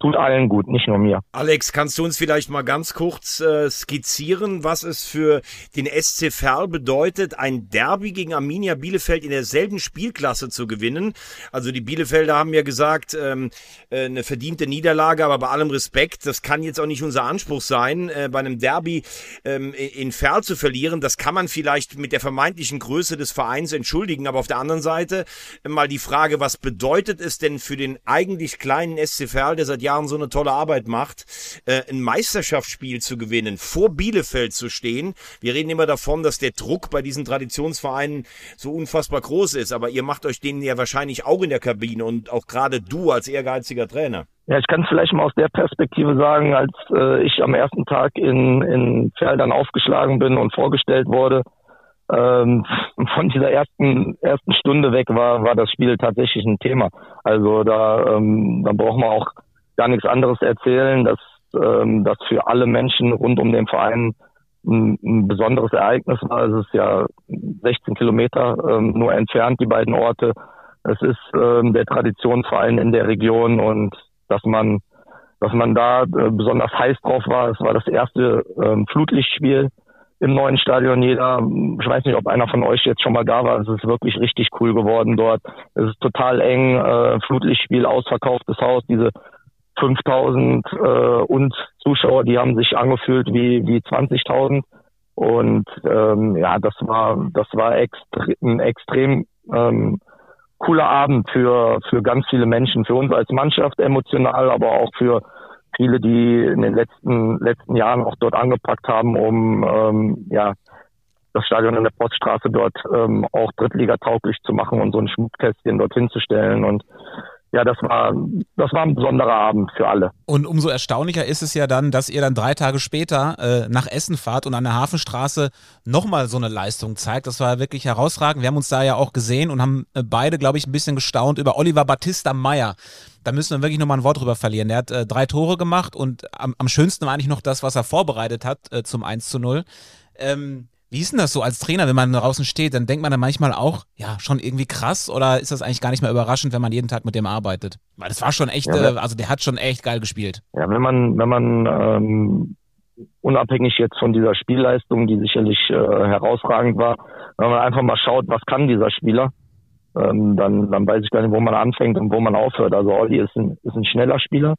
tut allen gut, nicht nur mir. Alex, kannst du uns vielleicht mal ganz kurz äh, skizzieren, was es für den SC Verl bedeutet, ein Derby gegen Arminia Bielefeld in derselben Spielklasse zu gewinnen? Also die Bielefelder haben ja gesagt, ähm, äh, eine verdiente Niederlage, aber bei allem Respekt, das kann jetzt auch nicht unser Anspruch sein, äh, bei einem Derby ähm, in Verl zu verlieren. Das kann man vielleicht mit der vermeintlichen Größe des Vereins entschuldigen, aber auf der anderen Seite äh, mal die Frage, was bedeutet es denn für den eigentlich kleinen SC Verl, der seit so eine tolle Arbeit macht, äh, ein Meisterschaftsspiel zu gewinnen, vor Bielefeld zu stehen. Wir reden immer davon, dass der Druck bei diesen Traditionsvereinen so unfassbar groß ist, aber ihr macht euch denen ja wahrscheinlich auch in der Kabine und auch gerade du als ehrgeiziger Trainer. Ja, ich kann es vielleicht mal aus der Perspektive sagen, als äh, ich am ersten Tag in, in Feldern aufgeschlagen bin und vorgestellt wurde, ähm, von dieser ersten ersten Stunde weg war war das Spiel tatsächlich ein Thema. Also da ähm, da braucht man auch gar nichts anderes erzählen, dass ähm, das für alle Menschen rund um den Verein ein, ein besonderes Ereignis war. Es ist ja 16 Kilometer ähm, nur entfernt, die beiden Orte. Es ist ähm, der Traditionsverein in der Region und dass man, dass man da äh, besonders heiß drauf war. Es war das erste ähm, Flutlichtspiel im neuen Stadion. Jeder, ich weiß nicht, ob einer von euch jetzt schon mal da war. Es ist wirklich richtig cool geworden dort. Es ist total eng, äh, Flutlichtspiel, ausverkauftes Haus, diese 5000 äh, und Zuschauer, die haben sich angefühlt wie, wie 20.000. Und ähm, ja, das war das war extre ein extrem ähm, cooler Abend für für ganz viele Menschen, für uns als Mannschaft emotional, aber auch für viele, die in den letzten letzten Jahren auch dort angepackt haben, um ähm, ja das Stadion in der Poststraße dort ähm, auch Drittliga tauglich zu machen und so ein Schmuckkästchen dorthin zu stellen und ja, das war, das war ein besonderer Abend für alle. Und umso erstaunlicher ist es ja dann, dass ihr dann drei Tage später äh, nach Essen fahrt und an der Hafenstraße nochmal so eine Leistung zeigt. Das war wirklich herausragend. Wir haben uns da ja auch gesehen und haben äh, beide, glaube ich, ein bisschen gestaunt über Oliver Battista Meyer. Da müssen wir wirklich nochmal ein Wort drüber verlieren. Der hat äh, drei Tore gemacht und am, am schönsten war eigentlich noch das, was er vorbereitet hat äh, zum 1 zu 0. Ähm, wie ist denn das so als Trainer, wenn man draußen steht? Dann denkt man dann manchmal auch, ja, schon irgendwie krass oder ist das eigentlich gar nicht mehr überraschend, wenn man jeden Tag mit dem arbeitet? Weil das war schon echt, ja, äh, also der hat schon echt geil gespielt. Ja, wenn man, wenn man ähm, unabhängig jetzt von dieser Spielleistung, die sicherlich äh, herausragend war, wenn man einfach mal schaut, was kann dieser Spieler, ähm, dann, dann weiß ich gar nicht, wo man anfängt und wo man aufhört. Also Olli ist ein, ist ein schneller Spieler,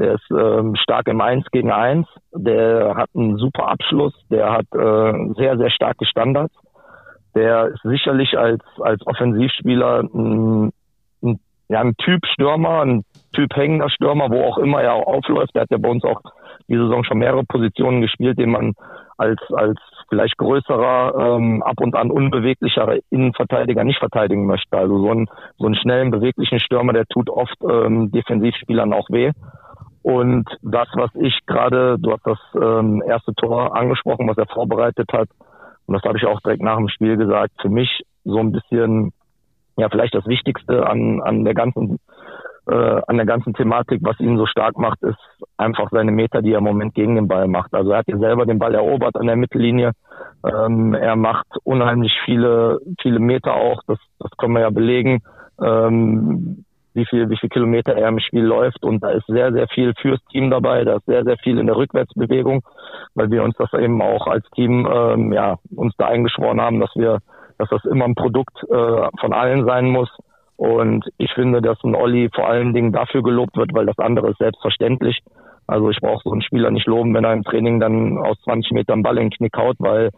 der ist ähm, stark im Eins gegen Eins. Der hat einen super Abschluss. Der hat äh, sehr, sehr starke Standards. Der ist sicherlich als, als Offensivspieler ein, ein, ja, ein Typ Stürmer, ein Typ hängender Stürmer, wo auch immer er aufläuft. Der hat ja bei uns auch die Saison schon mehrere Positionen gespielt, den man als, als vielleicht größerer, ähm, ab und an unbeweglicher Innenverteidiger nicht verteidigen möchte. Also so einen, so einen schnellen, beweglichen Stürmer, der tut oft ähm, Defensivspielern auch weh. Und das, was ich gerade, du hast das ähm, erste Tor angesprochen, was er vorbereitet hat, und das habe ich auch direkt nach dem Spiel gesagt, für mich so ein bisschen, ja, vielleicht das Wichtigste an, an der ganzen äh, an der ganzen Thematik, was ihn so stark macht, ist einfach seine Meter, die er im Moment gegen den Ball macht. Also er hat ja selber den Ball erobert an der Mittellinie. Ähm, er macht unheimlich viele, viele Meter auch. Das, das können wir ja belegen. Ähm, wie viel, wie viel Kilometer er im Spiel läuft. Und da ist sehr, sehr viel fürs Team dabei. Da ist sehr, sehr viel in der Rückwärtsbewegung, weil wir uns das eben auch als Team, ähm, ja, uns da eingeschworen haben, dass wir, dass das immer ein Produkt äh, von allen sein muss. Und ich finde, dass ein Olli vor allen Dingen dafür gelobt wird, weil das andere ist selbstverständlich. Also ich brauche so einen Spieler nicht loben, wenn er im Training dann aus 20 Metern Ball in den Knick haut, weil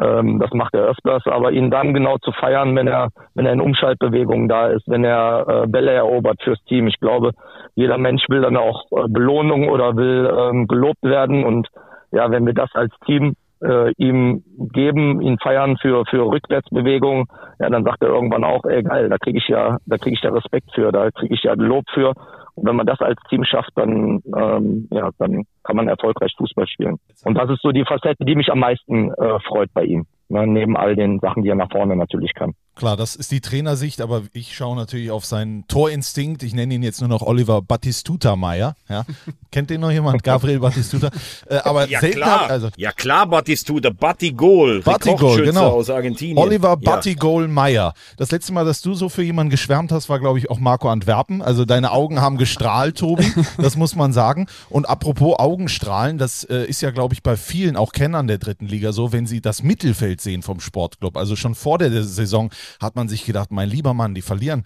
ähm, das macht er öfters. Aber ihn dann genau zu feiern, wenn er, wenn er in Umschaltbewegungen da ist, wenn er äh, Bälle erobert fürs Team. Ich glaube, jeder Mensch will dann auch äh, Belohnung oder will ähm, gelobt werden. Und ja, wenn wir das als Team äh, ihm geben, ihn feiern für für Rückwärtsbewegungen, ja, dann sagt er irgendwann auch, ey geil, da kriege ich ja, da kriege ich ja Respekt für, da kriege ich ja Lob für. Und wenn man das als Team schafft, dann ähm, ja, dann kann man erfolgreich Fußball spielen. Und das ist so die Facette, die mich am meisten äh, freut bei ihm. Ne, neben all den Sachen, die er nach vorne natürlich kann. Klar, das ist die Trainersicht, aber ich schaue natürlich auf seinen Torinstinkt. Ich nenne ihn jetzt nur noch Oliver Battistuta Meyer. Ja. Kennt den noch jemand? Gabriel Battistuta. Äh, aber Ja klar, hat- also ja klar, Battistuta, Battigol, Battigol, genau. aus Argentinien. Oliver Ja. Battigol Meyer. Das letzte Mal, dass du so für jemanden geschwärmt hast, war, glaube ich, auch Marco Antwerpen. Also deine Augen haben gestrahlt, Tobi. Das muss man sagen. Und apropos Augenstrahlen, das äh, ist ja, glaube ich, bei vielen auch Kennern der dritten Liga so, wenn sie das Mittelfeld sehen vom Sportclub. Also schon vor der Saison hat man sich gedacht, mein lieber Mann, die verlieren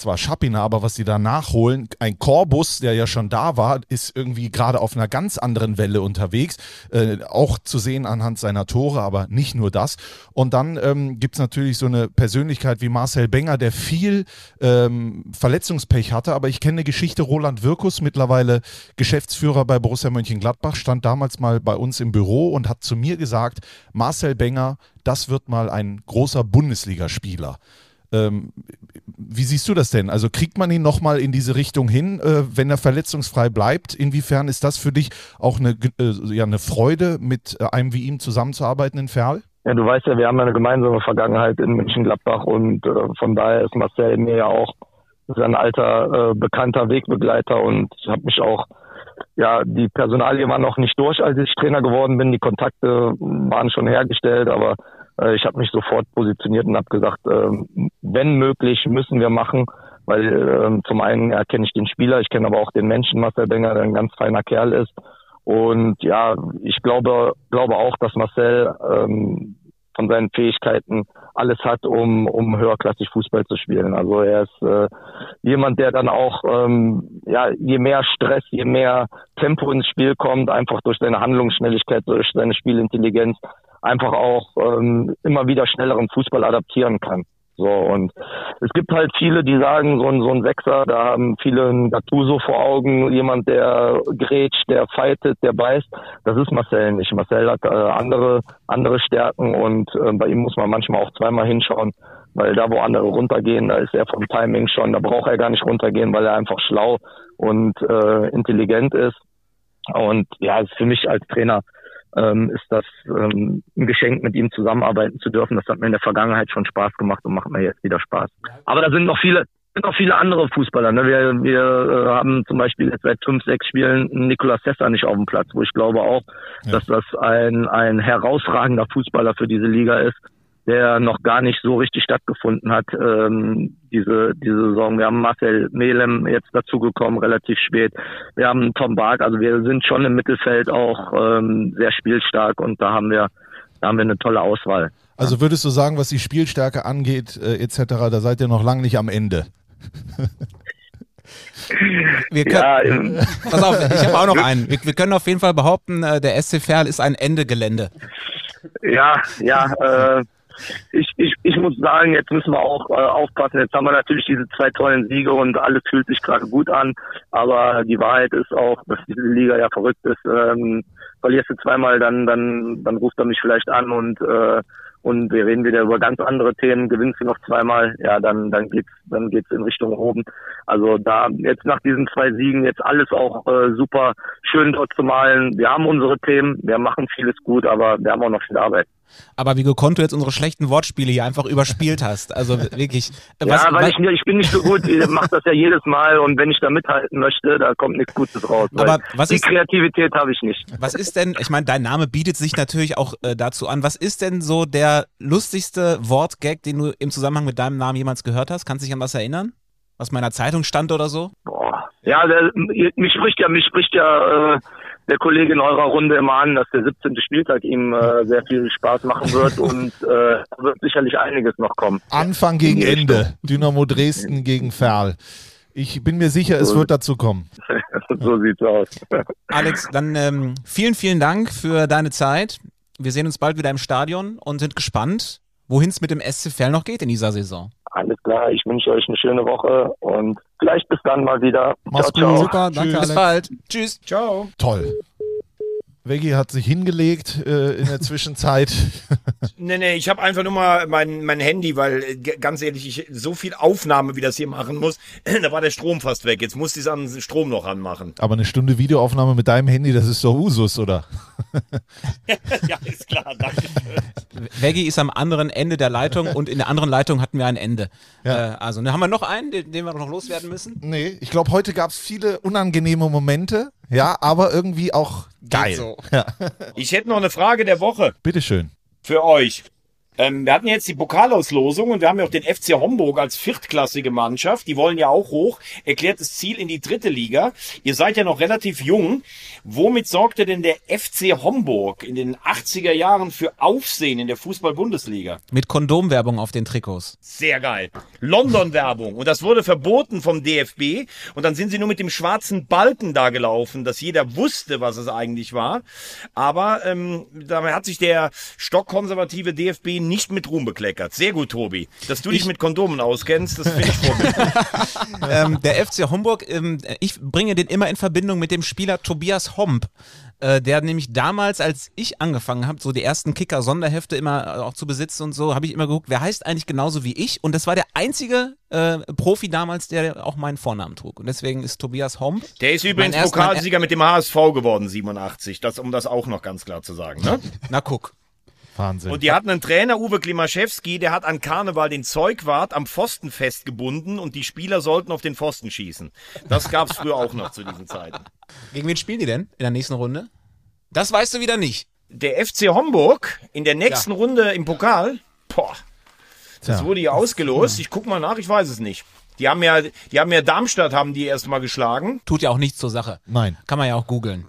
zwar Schapina, aber was sie da nachholen, ein Korbus, der ja schon da war, ist irgendwie gerade auf einer ganz anderen Welle unterwegs. Äh, auch zu sehen anhand seiner Tore, aber nicht nur das. Und dann ähm, gibt es natürlich so eine Persönlichkeit wie Marcel Benger, der viel ähm, Verletzungspech hatte. Aber ich kenne eine Geschichte, Roland Wirkus, mittlerweile Geschäftsführer bei Borussia Mönchengladbach, stand damals mal bei uns im Büro und hat zu mir gesagt, Marcel Benger, das wird mal ein großer Bundesligaspieler. Ähm, wie siehst du das denn? Also kriegt man ihn nochmal in diese Richtung hin, äh, wenn er verletzungsfrei bleibt? Inwiefern ist das für dich auch eine, äh, ja, eine Freude, mit äh, einem wie ihm zusammenzuarbeiten in Ferl? Ja, du weißt ja, wir haben eine gemeinsame Vergangenheit in Mönchengladbach und äh, von daher ist Marcel mir ja auch ist ein alter äh, bekannter Wegbegleiter und ich habe mich auch ja, die Personalie war noch nicht durch, als ich Trainer geworden bin. Die Kontakte waren schon hergestellt, aber äh, ich habe mich sofort positioniert und habe gesagt, ähm, wenn möglich, müssen wir machen, weil ähm, zum einen erkenne ich den Spieler, ich kenne aber auch den Menschen, Marcel Benger, der ein ganz feiner Kerl ist. Und ja, ich glaube, glaube auch, dass Marcel ähm, von seinen Fähigkeiten alles hat, um, um höherklassig Fußball zu spielen. Also er ist äh, jemand, der dann auch, ähm, ja, je mehr Stress, je mehr Tempo ins Spiel kommt, einfach durch seine Handlungsschnelligkeit, durch seine Spielintelligenz, einfach auch ähm, immer wieder schnelleren Fußball adaptieren kann. So, und es gibt halt viele, die sagen, so ein, so ein Sechser, da haben viele ein Gattuso vor Augen, jemand, der grätscht, der fightet, der beißt. Das ist Marcel nicht. Marcel hat äh, andere, andere Stärken und äh, bei ihm muss man manchmal auch zweimal hinschauen, weil da, wo andere runtergehen, da ist er vom Timing schon, da braucht er gar nicht runtergehen, weil er einfach schlau und äh, intelligent ist. Und ja, ist für mich als Trainer ähm, ist das ähm, ein Geschenk, mit ihm zusammenarbeiten zu dürfen. Das hat mir in der Vergangenheit schon Spaß gemacht und macht mir jetzt wieder Spaß. Aber da sind noch viele, sind noch viele andere Fußballer. Ne? Wir, wir äh, haben zum Beispiel jetzt seit fünf, sechs Spielen Nicolas Sessa nicht auf dem Platz, wo ich glaube auch, Ja. dass das ein, ein herausragender Fußballer für diese Liga ist, der noch gar nicht so richtig stattgefunden hat, ähm, diese, diese Saison. Wir haben Marcel Melem jetzt dazugekommen, relativ spät. Wir haben Tom Bark, also wir sind schon im Mittelfeld auch ähm, sehr spielstark und da haben wir, da haben wir eine tolle Auswahl. Also würdest du sagen, was die Spielstärke angeht, äh, etc., da seid ihr noch lang nicht am Ende. Wir können, Ja, pass auf, ich habe auch noch einen. Wir, wir können auf jeden Fall behaupten, äh, der SC Verl ist ein Ende-Gelände. Ja, ja, äh, ich, ich, ich muss sagen, jetzt müssen wir auch äh, aufpassen. Jetzt haben wir natürlich diese zwei tollen Siege und alles fühlt sich gerade gut an. Aber die Wahrheit ist auch, dass diese Liga ja verrückt ist. Ähm, verlierst du zweimal, dann, dann, dann ruft er mich vielleicht an und äh, und wir reden wieder über ganz andere Themen. Gewinnst du noch zweimal, ja, dann dann geht's dann geht's in Richtung oben. Also da jetzt nach diesen zwei Siegen jetzt alles auch äh, super schön dort zu malen. Wir haben unsere Themen, wir machen vieles gut, aber wir haben auch noch viel Arbeit. Aber wie gekonnt du jetzt unsere schlechten Wortspiele hier einfach überspielt hast. Also wirklich. äh, ja, weil was- ich, ich bin nicht so gut, ich mache das ja jedes Mal und wenn ich da mithalten möchte, da kommt nichts Gutes raus. Aber was die ist- Kreativität habe ich nicht. Was ist denn, ich meine, dein Name bietet sich natürlich auch äh, dazu an. Was ist denn so der lustigste Wortgag, den du im Zusammenhang mit deinem Namen jemals gehört hast? Kannst du dich an was erinnern? Was in meiner Zeitung stand oder so? Boah. Ja, der, mich spricht ja, mich spricht ja äh, der Kollege in eurer Runde immer an, dass der 17. Spieltag ihm äh, sehr viel Spaß machen wird und äh, da wird sicherlich einiges noch kommen. Anfang gegen Ende. Dynamo Dresden gegen Ferl. Ich bin mir sicher, es wird dazu kommen. so sieht's aus. Alex, dann ähm, vielen, vielen Dank für deine Zeit. Wir sehen uns bald wieder im Stadion und sind gespannt, wohin es mit dem SC Verl noch geht in dieser Saison. Alles klar, ich wünsche euch eine schöne Woche und vielleicht bis dann mal wieder. Mach's ciao, ciao. gut. Super, danke Tschüss. Bis bald. Tschüss. Ciao. Toll. Veggie hat sich hingelegt äh, in der Zwischenzeit. Nee, nee, ich habe einfach nur mal mein, mein Handy, weil äh, ganz ehrlich, ich so viel Aufnahme, wie das hier machen muss, da war der Strom fast weg. Jetzt musste ich es an den Strom noch anmachen. Aber eine Stunde Videoaufnahme mit deinem Handy, das ist doch Usus, oder? ja, ist klar, danke. Veggie ist am anderen Ende der Leitung und in der anderen Leitung hatten wir ein Ende. Ja. Äh, also, dann haben wir noch einen, den, den wir noch loswerden müssen. Nee, ich glaube, heute gab es viele unangenehme Momente. Ja, aber irgendwie auch geil. so. Ja, Ich hätte noch eine Frage der Woche bitteschön. für euch. Ähm, wir hatten jetzt die Pokalauslosung und wir haben ja auch den FC Homburg als viertklassige Mannschaft. Die wollen ja auch hoch. Erklärtes Ziel in die dritte Liga. Ihr seid ja noch relativ jung. Womit sorgte denn der FC Homburg in den 80er Jahren für Aufsehen in der Fußball-Bundesliga? Mit Kondomwerbung auf den Trikots. Sehr geil. London-Werbung. Und das wurde verboten vom DFB. Und dann sind sie nur mit dem schwarzen Balken da gelaufen, dass jeder wusste, was es eigentlich war. Aber ähm, dabei hat sich der stockkonservative DFB nicht mit Ruhm bekleckert. Sehr gut, Tobi. Dass du dich mit Kondomen auskennst, das finde ich vorbildlich. ähm, der FC Homburg, ähm, ich bringe den immer in Verbindung mit dem Spieler Tobias Homp. Äh, der nämlich damals, als ich angefangen habe, so die ersten Kicker-Sonderhefte immer äh, auch zu besitzen und so, habe ich immer geguckt, wer heißt eigentlich genauso wie ich? Und das war der einzige äh, Profi damals, der auch meinen Vornamen trug. Und deswegen ist Tobias Homp. Der ist übrigens Pokalsieger mit dem HSV geworden, 87. Das, um das auch noch ganz klar zu sagen. Ne? Na guck. Wahnsinn. Und die hatten einen Trainer, Uwe Klimaschewski, der hat an Karneval den Zeugwart am Pfosten festgebunden und die Spieler sollten auf den Pfosten schießen. Das gab's früher auch noch zu diesen Zeiten. Gegen wen spielen die denn in der nächsten Runde? Das weißt du wieder nicht. Der FC Homburg in der nächsten Runde im Pokal, boah, das Tja. wurde hier ausgelost. Ich guck mal nach, ich weiß es nicht. Die haben ja, die haben ja Darmstadt haben die erstmal geschlagen. Tut ja auch nichts zur Sache. Nein. Kann man ja auch googeln.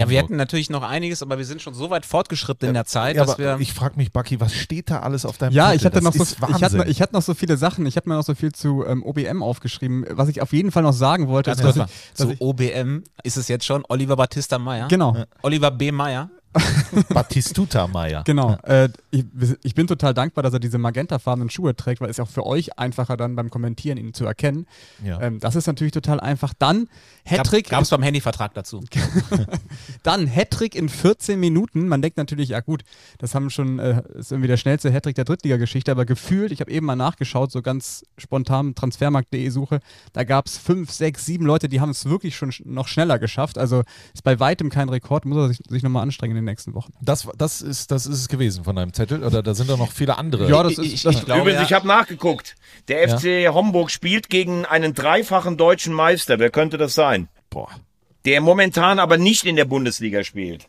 Ja, wir hätten natürlich noch einiges, aber wir sind schon so weit fortgeschritten in der Zeit, Ja, dass wir. ich frage mich, Bucky, was steht da alles auf deinem Ja, Zettel? ich hatte, das noch so, ich, hatte, ich hatte noch so viele Sachen. Ich habe mir noch so viel zu ähm, OBM aufgeschrieben. Was ich auf jeden Fall noch sagen wollte, Ganz ist, kurz ich, dass Zu ich, OBM ist es jetzt schon Oliver Battista Meyer. genau, Oliver B. Meyer. Batistuta Meier. genau. Äh, ich, ich bin total dankbar, dass er diese magentafarbenen Schuhe trägt, weil es ist auch für euch einfacher dann beim Kommentieren ihn zu erkennen. Ja. Ähm, das ist natürlich total einfach. Dann Hattrick, Gab es beim Handyvertrag dazu. dann Hattrick in 14 Minuten. Man denkt natürlich, ja gut, das haben schon äh, ist irgendwie der schnellste Hattrick der Drittligageschichte, aber gefühlt, ich habe eben mal nachgeschaut, so ganz spontan Transfermarkt.de Suche, da gab es fünf, sechs, sieben Leute, die haben es wirklich schon sch noch schneller geschafft. Also ist bei weitem kein Rekord, muss er sich, sich nochmal anstrengen den nächsten Wochen. Das, das, ist, das ist es gewesen von deinem Zettel. Oder da sind doch noch viele andere. Ja, das Ich- ist ich- das, ich glaube, Übrigens, ja. ich habe nachgeguckt. Der FC Homburg spielt gegen einen dreifachen deutschen Meister. Wer könnte das sein? Boah. Der momentan aber nicht in der Bundesliga spielt.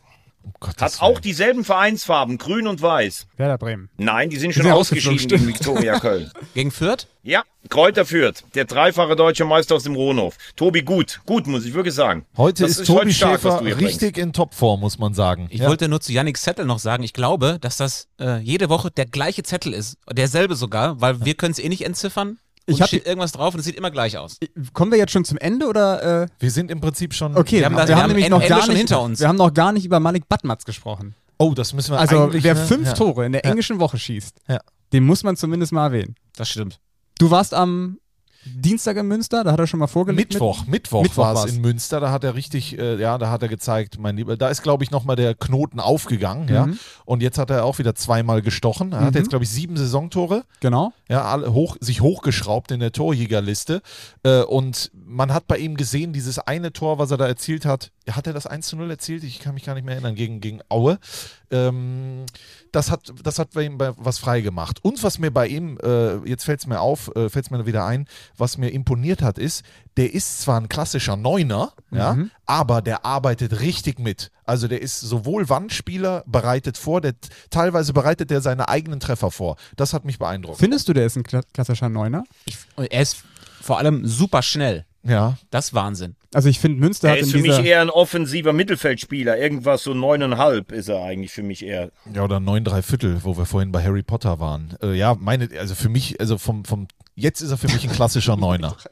Gottes Hat auch dieselben Vereinsfarben, grün und weiß. Werder Bremen. Nein, die sind schon sind ausgeschieden gegen Viktoria Köln. Gegen Fürth? Ja, Kräuter führt. Der dreifache deutsche Meister aus dem Rohnhof. Tobi, gut. Gut, muss ich wirklich sagen. Heute Das ist Tobi stark, was Schäfer richtig in Topform, muss man sagen. Ich Ja. wollte nur zu Yannick Zettel noch sagen, ich glaube, dass das äh, jede Woche der gleiche Zettel ist. Derselbe sogar, weil wir können es eh nicht entziffern. Ich Und steht irgendwas drauf und es sieht immer gleich aus. Kommen wir jetzt schon zum Ende oder? Äh, Wir sind im Prinzip schon. okay, Wir haben das- wir haben nämlich Ende noch gar nicht hinter uns. Wir haben noch gar nicht über Malik Batmatz gesprochen. Oh, das müssen wir Also wer ne? fünf ja. Tore in der Ja. englischen Woche schießt, Ja. den muss man zumindest mal erwähnen. Das stimmt. Du warst am Dienstag in Münster, da hat er schon mal vorgelegt. Mittwoch, Mittwoch, Mittwoch war es in Münster, da hat er richtig, äh, ja, da hat er gezeigt, mein Lieber, da ist, glaube ich, nochmal der Knoten aufgegangen, ja. Mhm. Und jetzt hat er auch wieder zweimal gestochen. Er hat Mhm. jetzt, glaube ich, sieben Saisontore, Genau. ja, alle hoch, sich hochgeschraubt in der Torjägerliste. Äh, und man hat bei ihm gesehen, dieses eine Tor, was er da erzielt hat, hat er das 1 zu 0 erzielt? Ich kann mich gar nicht mehr erinnern, gegen, gegen Aue. Ähm, das hat, das hat bei ihm was frei gemacht. Und was mir bei ihm, äh, jetzt fällt es mir auf, äh, fällt es mir wieder ein, was mir imponiert hat, ist, der ist zwar ein klassischer Neuner, ja, aber der arbeitet richtig mit. Also der ist sowohl Wandspieler, bereitet vor, der, teilweise bereitet er seine eigenen Treffer vor. Das hat mich beeindruckt. Findest du, der ist ein kla klassischer Neuner? Und er ist vor allem super schnell. Ja. Das ist Wahnsinn. Also ich finde, Münster Er hat in ist für mich eher ein offensiver Mittelfeldspieler. Irgendwas so neuneinhalb ist er eigentlich für mich eher. Ja, oder neun, drei Viertel, wo wir vorhin bei Harry Potter waren. Äh, ja, meine, also für mich, also vom, vom, jetzt ist er für mich ein klassischer Neuner.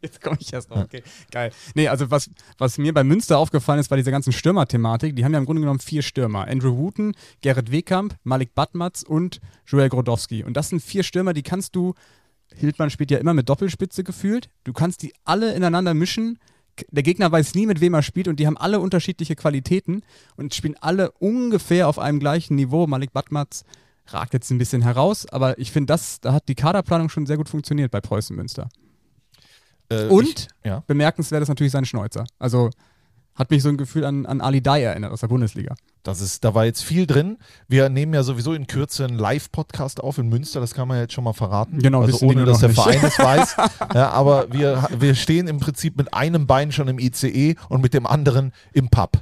Jetzt komme ich erst drauf. Okay, geil. Nee, also was, was mir bei Münster aufgefallen ist, war diese ganzen Stürmer-Thematik. Die haben ja im Grunde genommen vier Stürmer. Andrew Wooten, Gerrit Wehkamp, Malik Batmatz und Joel Grodowski. Und das sind vier Stürmer, die kannst du, Hildmann spielt ja immer mit Doppelspitze gefühlt, du kannst die alle ineinander mischen. Der Gegner weiß nie, mit wem er spielt und die haben alle unterschiedliche Qualitäten und spielen alle ungefähr auf einem gleichen Niveau. Malik Batmatz ragt jetzt ein bisschen heraus, aber ich finde, das, da hat die Kaderplanung schon sehr gut funktioniert bei Preußen Münster. Äh, Und ich, ja. bemerkenswert ist natürlich sein Schnäuzer. Also hat mich so ein Gefühl an, an Ali Dai erinnert aus der Bundesliga. Das ist, da war jetzt viel drin. Wir nehmen ja sowieso in Kürze einen Live-Podcast auf in Münster, das kann man jetzt schon mal verraten. Genau, also ohne dass der Verein es weiß. Ja, aber wir, wir stehen im Prinzip mit einem Bein schon im ICE und mit dem anderen im Pub.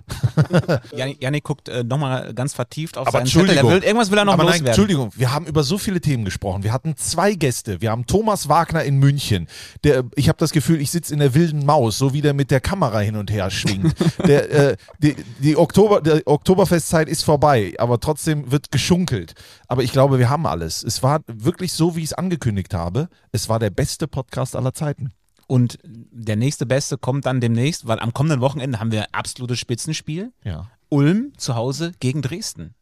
Janik, Janik guckt äh, nochmal ganz vertieft auf Aber seinen Zettel. Er Entschuldigung. will, irgendwas will er noch Aber nein, loswerden. Entschuldigung, wir haben über so viele Themen gesprochen. Wir hatten zwei Gäste. Wir haben Thomas Wagner in München. Der, ich habe das Gefühl, ich sitze in der wilden Maus, so wie der mit der Kamera hin und her schwingt. der, äh, die die Oktober, der Oktoberfestzeit ist vorbei, aber trotzdem wird geschunkelt. Aber ich glaube, wir haben alles. Es war wirklich so, wie ich es angekündigt habe. Es war der beste Podcast aller Zeiten. Und der nächste Beste kommt dann demnächst, weil am kommenden Wochenende haben wir absolutes Spitzenspiel. Ja. Ulm zu Hause gegen Dresden.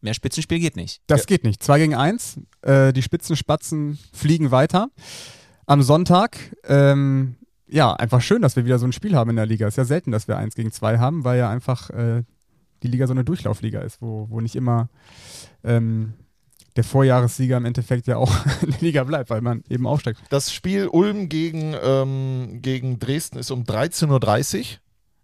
Mehr Spitzenspiel geht nicht. Das geht nicht. Zwei gegen eins. Äh, die Spitzenspatzen fliegen weiter. Am Sonntag, ähm, ja, einfach schön, dass wir wieder so ein Spiel haben in der Liga. Ist ja selten, dass wir eins gegen zwei haben, weil ja einfach äh, die Liga so eine Durchlaufliga ist, wo, wo nicht immer ähm, der Vorjahressieger im Endeffekt ja auch in der Liga bleibt, weil man eben aufsteigt. Das Spiel Ulm gegen, ähm, gegen Dresden ist um 13.30 Uhr.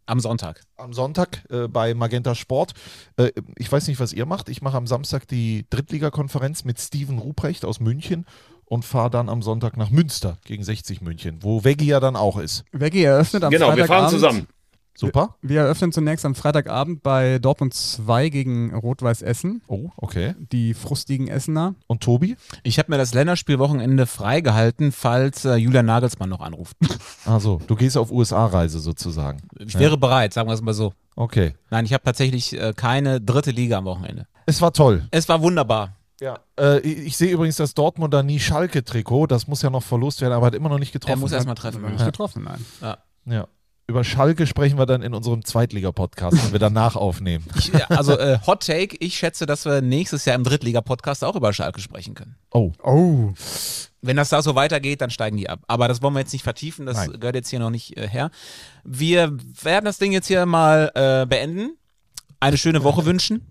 Am Sonntag. am Sonntag äh, bei Magenta Sport. Äh, ich weiß nicht, was ihr macht. Ich mache am Samstag die Drittligakonferenz mit Steven Ruprecht aus München und fahre dann am Sonntag nach Münster gegen 60 München, wo Veggie ja dann auch ist. Veggie eröffnet am Genau, wir Freitagabend. fahren zusammen. Super. Wir eröffnen zunächst am Freitagabend bei Dortmund 2 gegen Rot-Weiß Essen. Oh, okay. Die frustigen Essener. Und Tobi? Ich habe mir das Länderspielwochenende freigehalten, falls äh, Julian Nagelsmann noch anruft. Also, du gehst auf USA-Reise sozusagen. Ich wäre bereit, sagen wir es mal so. Okay. Nein, ich habe tatsächlich äh, keine dritte Liga am Wochenende. Es war toll. Es war wunderbar. Ja. Äh, ich ich sehe übrigens das Dortmunder Nie-Schalke-Trikot. Das muss ja noch verlost werden, aber hat immer noch nicht getroffen. Er muss erst mal treffen. Noch nicht getroffen, nein. ja. Über Schalke sprechen wir dann in unserem Zweitliga-Podcast, den wir danach aufnehmen. Ich, äh, also äh, Hot Take, ich schätze, dass wir nächstes Jahr im Drittliga-Podcast auch über Schalke sprechen können. Oh. Oh. Wenn das da so weitergeht, dann steigen die ab. Aber das wollen wir jetzt nicht vertiefen, das Nein. gehört jetzt hier noch nicht äh, her. Wir werden das Ding jetzt hier mal äh, beenden, eine schöne Woche wünschen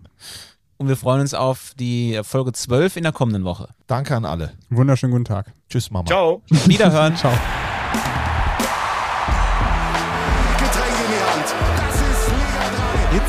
und wir freuen uns auf die Folge 12 in der kommenden Woche. Danke an alle. Wunderschönen guten Tag. Tschüss, Mama. Ciao. Wiederhören. Ciao.